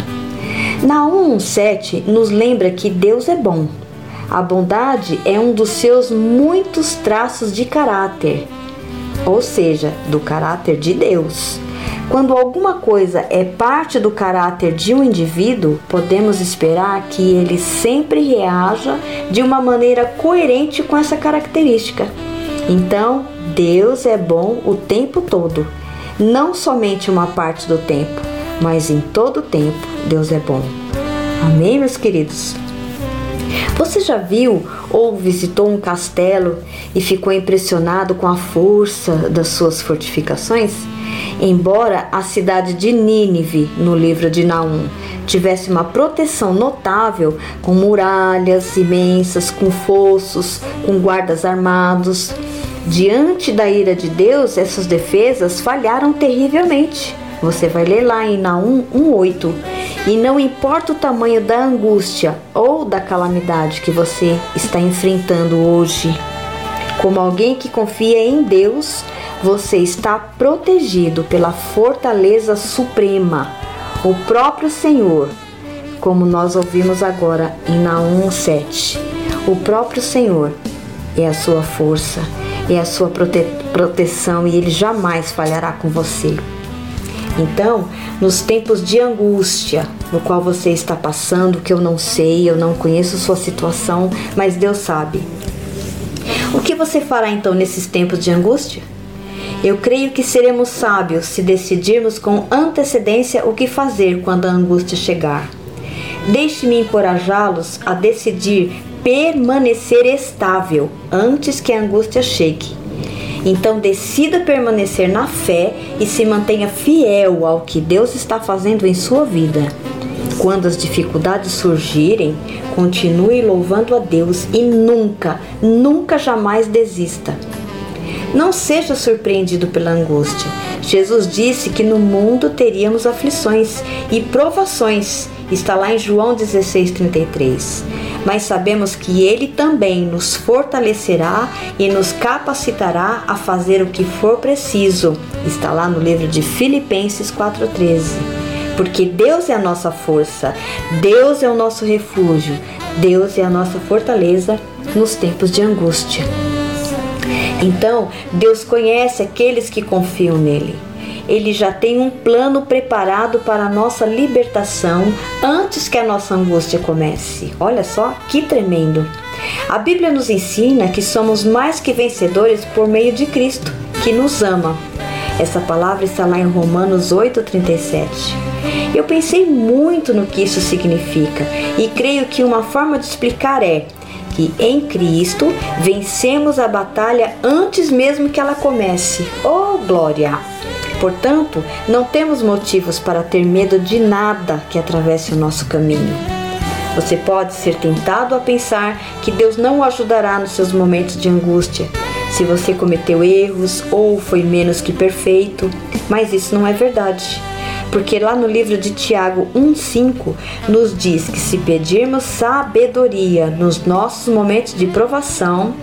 Naum 1,7 nos lembra que Deus é bom. A bondade é um dos seus muitos traços de caráter, ou seja, do caráter de Deus. Quando alguma coisa é parte do caráter de um indivíduo, podemos esperar que ele sempre reaja de uma maneira coerente com essa característica. Então, Deus é bom o tempo todo, não somente uma parte do tempo, mas em todo o tempo Deus é bom. Amém, meus queridos? Você já viu ou visitou um castelo e ficou impressionado com a força das suas fortificações? Embora a cidade de Nínive, no livro de Naum, tivesse uma proteção notável, com muralhas imensas, com fossos, com guardas armados, diante da ira de Deus, essas defesas falharam terrivelmente. Você vai ler lá em Naum 1:8. E não importa o tamanho da angústia ou da calamidade que você está enfrentando hoje, como alguém que confia em Deus, você está protegido pela fortaleza suprema, o próprio Senhor, como nós ouvimos agora em Naum 7. O próprio Senhor é a sua força, é a sua prote proteção e ele jamais falhará com você. Então, nos tempos de angústia, no qual você está passando, que eu não sei, eu não conheço sua situação, mas Deus sabe. O que você fará então nesses tempos de angústia? Eu creio que seremos sábios se decidirmos com antecedência o que fazer quando a angústia chegar. Deixe-me encorajá-los a decidir permanecer estável antes que a angústia chegue. Então decida permanecer na fé e se mantenha fiel ao que Deus está fazendo em sua vida. Quando as dificuldades surgirem, continue louvando a Deus e nunca, nunca jamais desista. Não seja surpreendido pela angústia. Jesus disse que no mundo teríamos aflições e provações. Está lá em João 16,33 mas sabemos que Ele também nos fortalecerá e nos capacitará a fazer o que for preciso. Está lá no livro de Filipenses 4,13. Porque Deus é a nossa força, Deus é o nosso refúgio, Deus é a nossa fortaleza nos tempos de angústia. Então, Deus conhece aqueles que confiam nele. Ele já tem um plano preparado para a nossa libertação antes que a nossa angústia comece. Olha só que tremendo! A Bíblia nos ensina que somos mais que vencedores por meio de Cristo, que nos ama. Essa palavra está lá em Romanos 8,37. Eu pensei muito no que isso significa e creio que uma forma de explicar é que em Cristo vencemos a batalha antes mesmo que ela comece. Oh, glória! Portanto, não temos motivos para ter medo de nada que atravesse o nosso caminho. Você pode ser tentado a pensar que Deus não o ajudará nos seus momentos de angústia, se você cometeu erros ou foi menos que perfeito, mas isso não é verdade. Porque lá no livro de Tiago 1,5 nos diz que se pedirmos sabedoria nos nossos momentos de provação,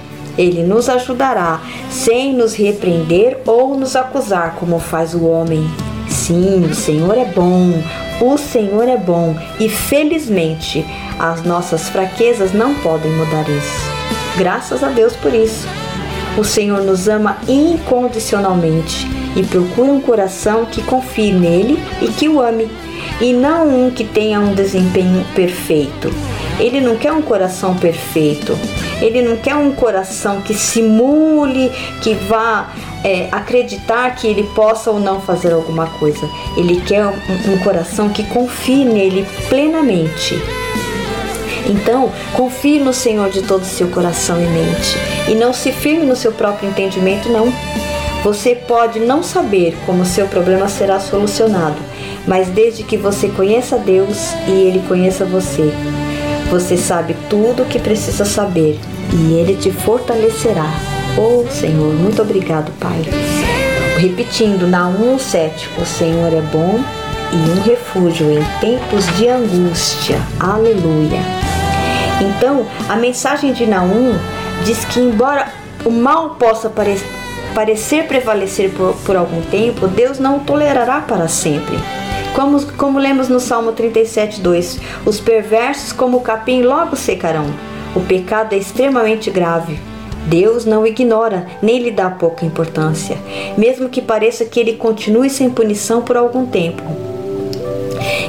ele nos ajudará sem nos repreender ou nos acusar, como faz o homem. Sim, o Senhor é bom, o Senhor é bom e felizmente as nossas fraquezas não podem mudar isso. Graças a Deus por isso. O Senhor nos ama incondicionalmente e procura um coração que confie nele e que o ame, e não um que tenha um desempenho perfeito. Ele não quer um coração perfeito. Ele não quer um coração que simule, que vá é, acreditar que ele possa ou não fazer alguma coisa. Ele quer um, um coração que confie nele plenamente. Então, confie no Senhor de todo o seu coração e mente. E não se firme no seu próprio entendimento, não. Você pode não saber como seu problema será solucionado, mas desde que você conheça Deus e Ele conheça você, você sabe tudo o que precisa saber e Ele te fortalecerá. Oh Senhor, muito obrigado, Pai. Repetindo, na 1,7, o Senhor é bom e um refúgio em tempos de angústia. Aleluia. Então, a mensagem de Naum diz que, embora o mal possa pare parecer prevalecer por, por, algum tempo, Deus não o tolerará para sempre. Como, como lemos no Salmo 37, 2: Os perversos, como o capim, logo secarão. O pecado é extremamente grave. Deus não ignora, nem lhe dá pouca importância, mesmo que pareça que ele continue sem punição por algum tempo.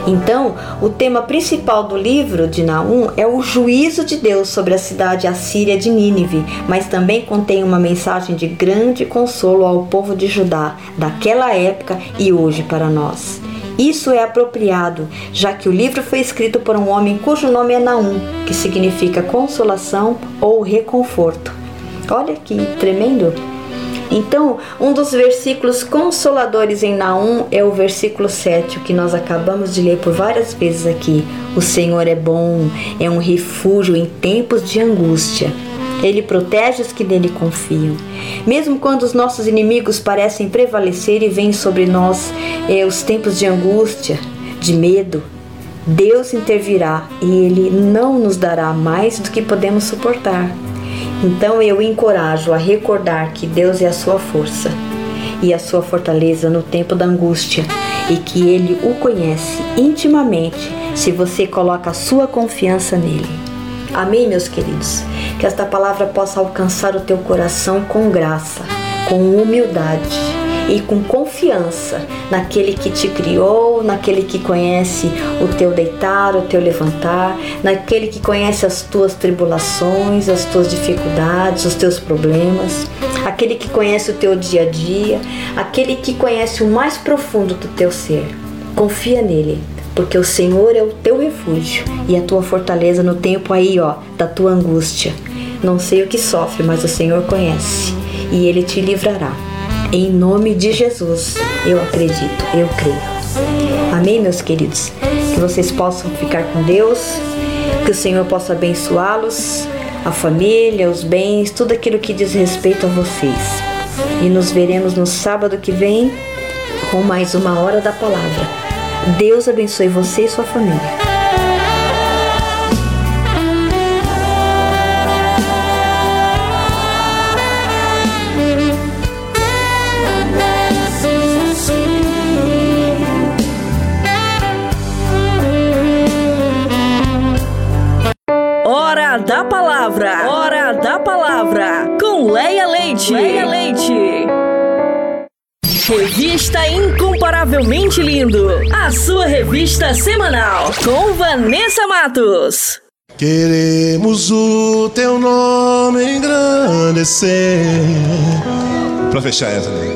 Então, o tema principal do livro de Naum é o juízo de Deus sobre a cidade assíria de Nínive, mas também contém uma mensagem de grande consolo ao povo de Judá daquela época e hoje para nós. Isso é apropriado, já que o livro foi escrito por um homem cujo nome é Naum, que significa consolação ou reconforto. Olha que tremendo! Então, um dos versículos consoladores em Naum é o versículo 7, o que nós acabamos de ler por várias vezes aqui. O Senhor é bom, é um refúgio em tempos de angústia. Ele protege os que nele confiam. Mesmo quando os nossos inimigos parecem prevalecer e vêm sobre nós é, os tempos de angústia, de medo, Deus intervirá e Ele não nos dará mais do que podemos suportar. Então eu encorajo a recordar que Deus é a sua força e a sua fortaleza no tempo da angústia e que Ele o conhece intimamente se você coloca a sua confiança nele. Amém, meus queridos? Que esta palavra possa alcançar o teu coração com graça, com humildade e com confiança naquele que te criou, naquele que conhece o teu deitar, o teu levantar, naquele que conhece as tuas tribulações, as tuas dificuldades, os teus problemas, aquele que conhece o teu dia a dia, aquele que conhece o mais profundo do teu ser. Confia nele, porque o Senhor é o teu refúgio e a tua fortaleza no tempo aí, ó, da tua angústia. Não sei o que sofre, mas o Senhor conhece e ele te livrará. Em nome de Jesus, eu acredito, eu creio. Amém, meus queridos? Que vocês possam ficar com Deus, que o Senhor possa abençoá-los, a família, os bens, tudo aquilo que diz respeito a vocês. E nos veremos no sábado que vem com mais uma hora da palavra. Deus abençoe você e sua família. Hora da Palavra. Hora da Palavra. Com Leia Leite. Leia Leite. Revista Incomparavelmente Lindo. A sua revista semanal. Com Vanessa Matos. Queremos o teu nome engrandecer. Pra fechar essa, né?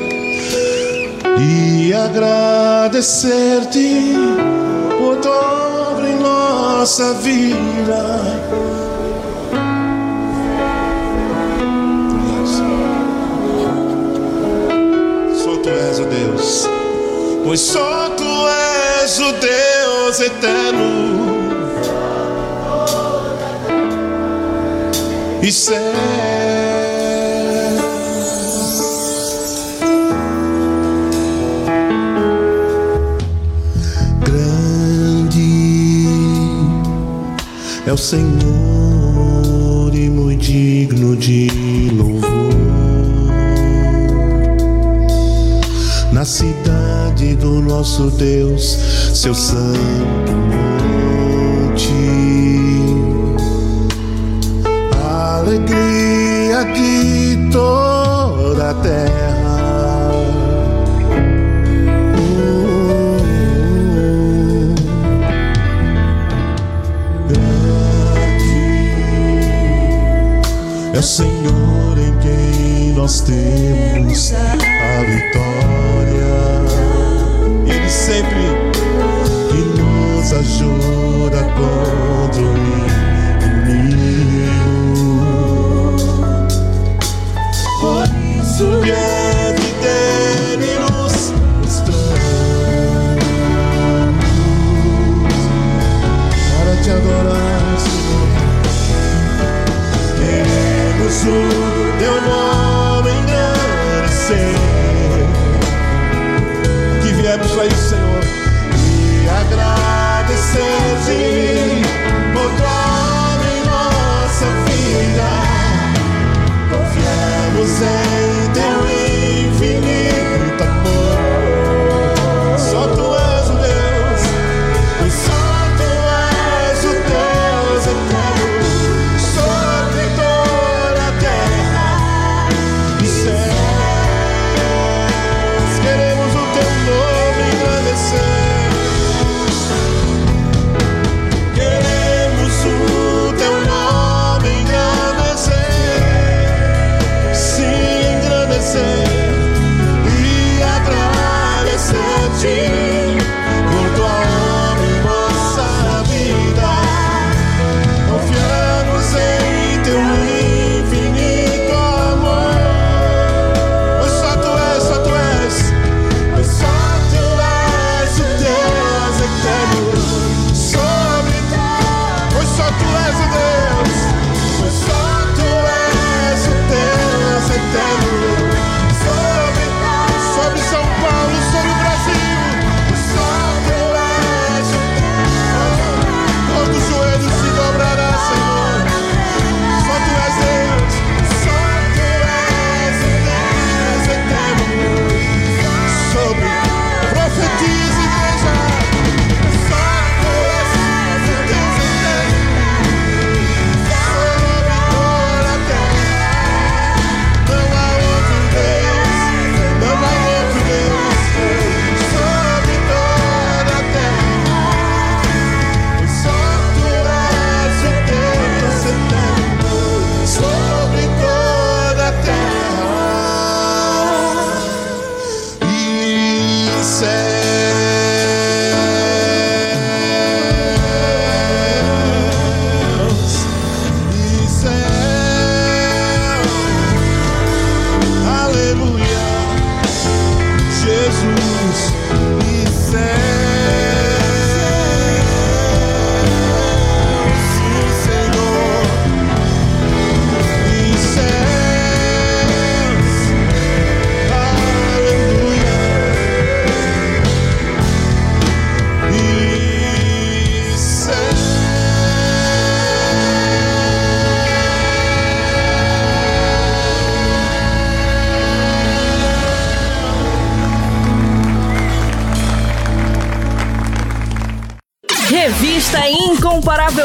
E agradecer-te por tua obra em nossa vida. És, ó Deus. pois só tu és o Deus eterno. E Grande é o Senhor e muito digno de cidade do nosso Deus, seu santo monte. Alegria de toda a terra. É o Senhor nós temos a vitória. Ele sempre que nos ajuda contra o inimigo. Por isso dele nos mostramos para te adorar, Senhor. Queremos o teu nome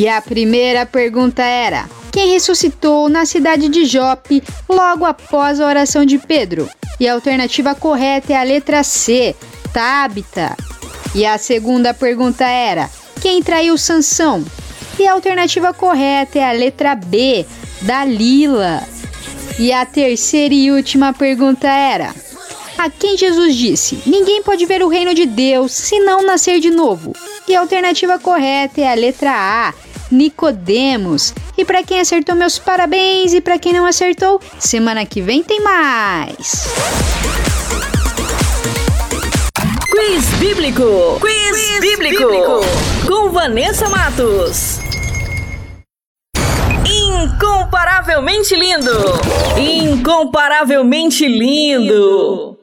E a primeira pergunta era: quem ressuscitou na cidade de Jope logo após a oração de Pedro. E a alternativa correta é a letra C, Tabita. E a segunda pergunta era: quem traiu Sansão? E a alternativa correta é a letra B, Dalila. E a terceira e última pergunta era: a quem Jesus disse: Ninguém pode ver o reino de Deus se não nascer de novo. E a alternativa correta é a letra A, Nicodemos. E para quem acertou, meus parabéns. E para quem não acertou, semana que vem tem mais. Quiz Bíblico. Quiz, bíblico. Com Vanessa Matos. Incomparavelmente lindo. Incomparavelmente lindo.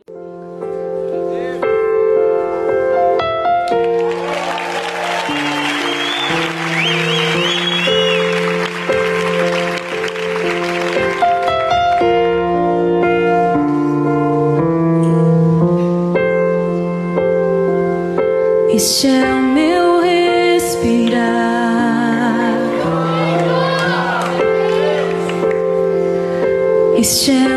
Este é o meu respirar. Este é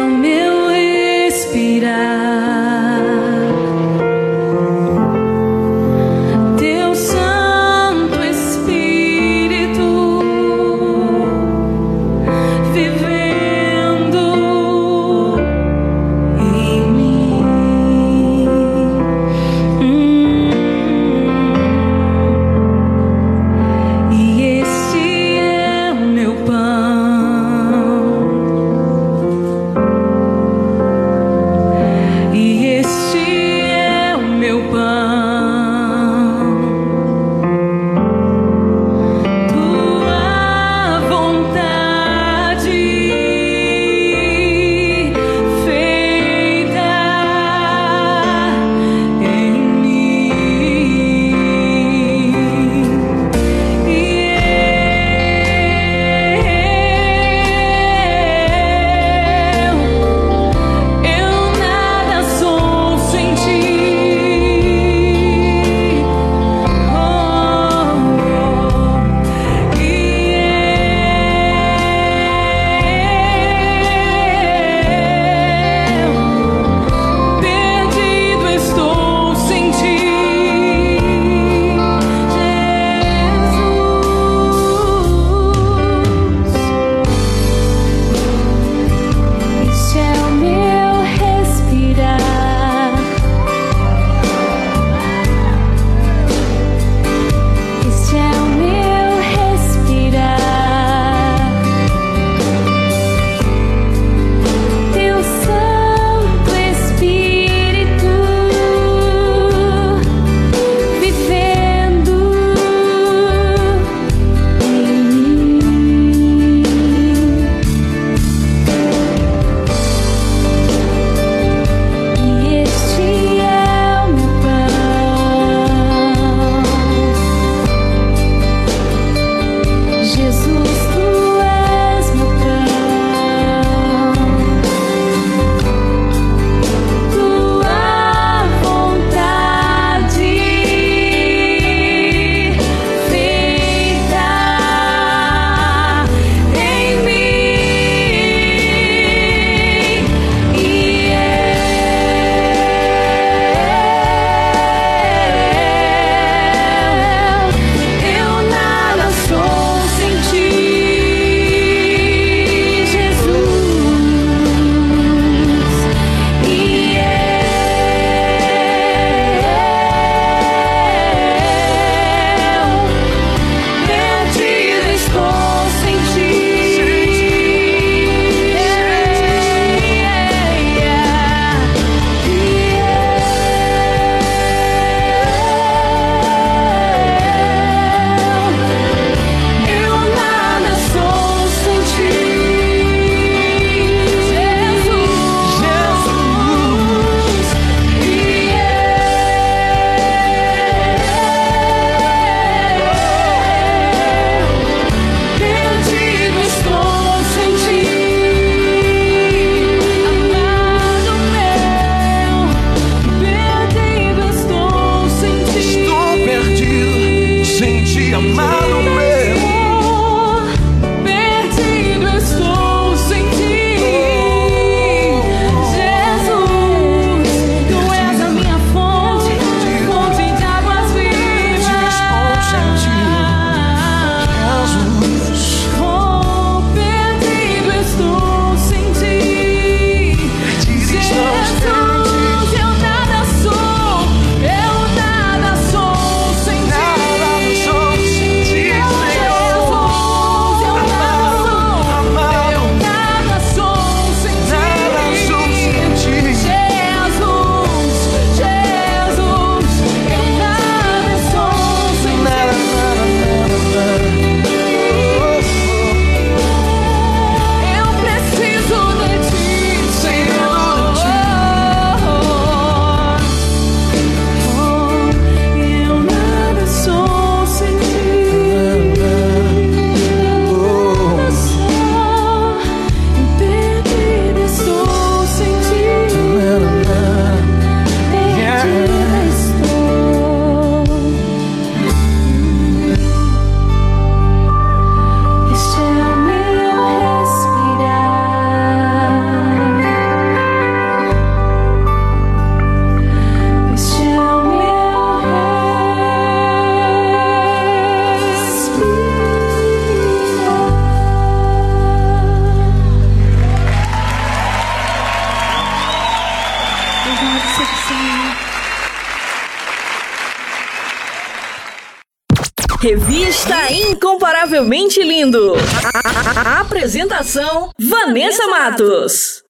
apresentação: Vanessa Matos.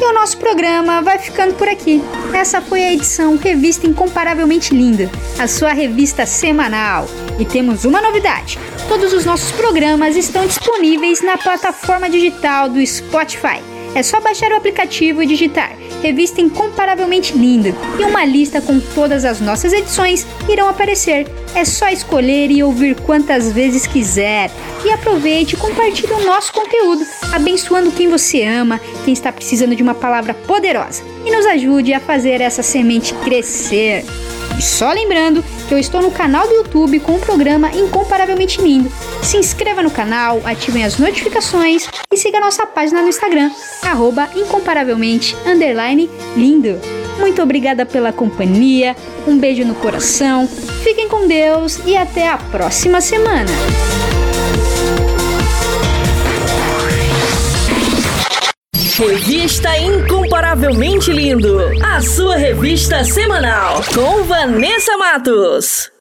E o nosso programa vai ficando por aqui. Essa foi a edição Revista Incomparavelmente Linda, a sua revista semanal. E temos uma novidade: todos os nossos programas estão disponíveis na plataforma digital do Spotify. É só baixar o aplicativo e digitar Revista Incomparavelmente Linda e uma lista com todas as nossas edições irão aparecer. É só escolher e ouvir quantas vezes quiser. E aproveite e compartilhe o nosso conteúdo, abençoando quem você ama, quem está precisando de uma palavra poderosa. E nos ajude a fazer essa semente crescer. E só lembrando que eu estou no canal do YouTube com o programa Incomparavelmente Lindo. Se inscreva no canal, ativem as notificações e siga nossa página no Instagram, arroba incomparavelmente lindo. Muito obrigada pela companhia, um beijo no coração, com Deus e até a próxima semana. Revista Incomparavelmente Lindo, a sua revista semanal com Vanessa Matos.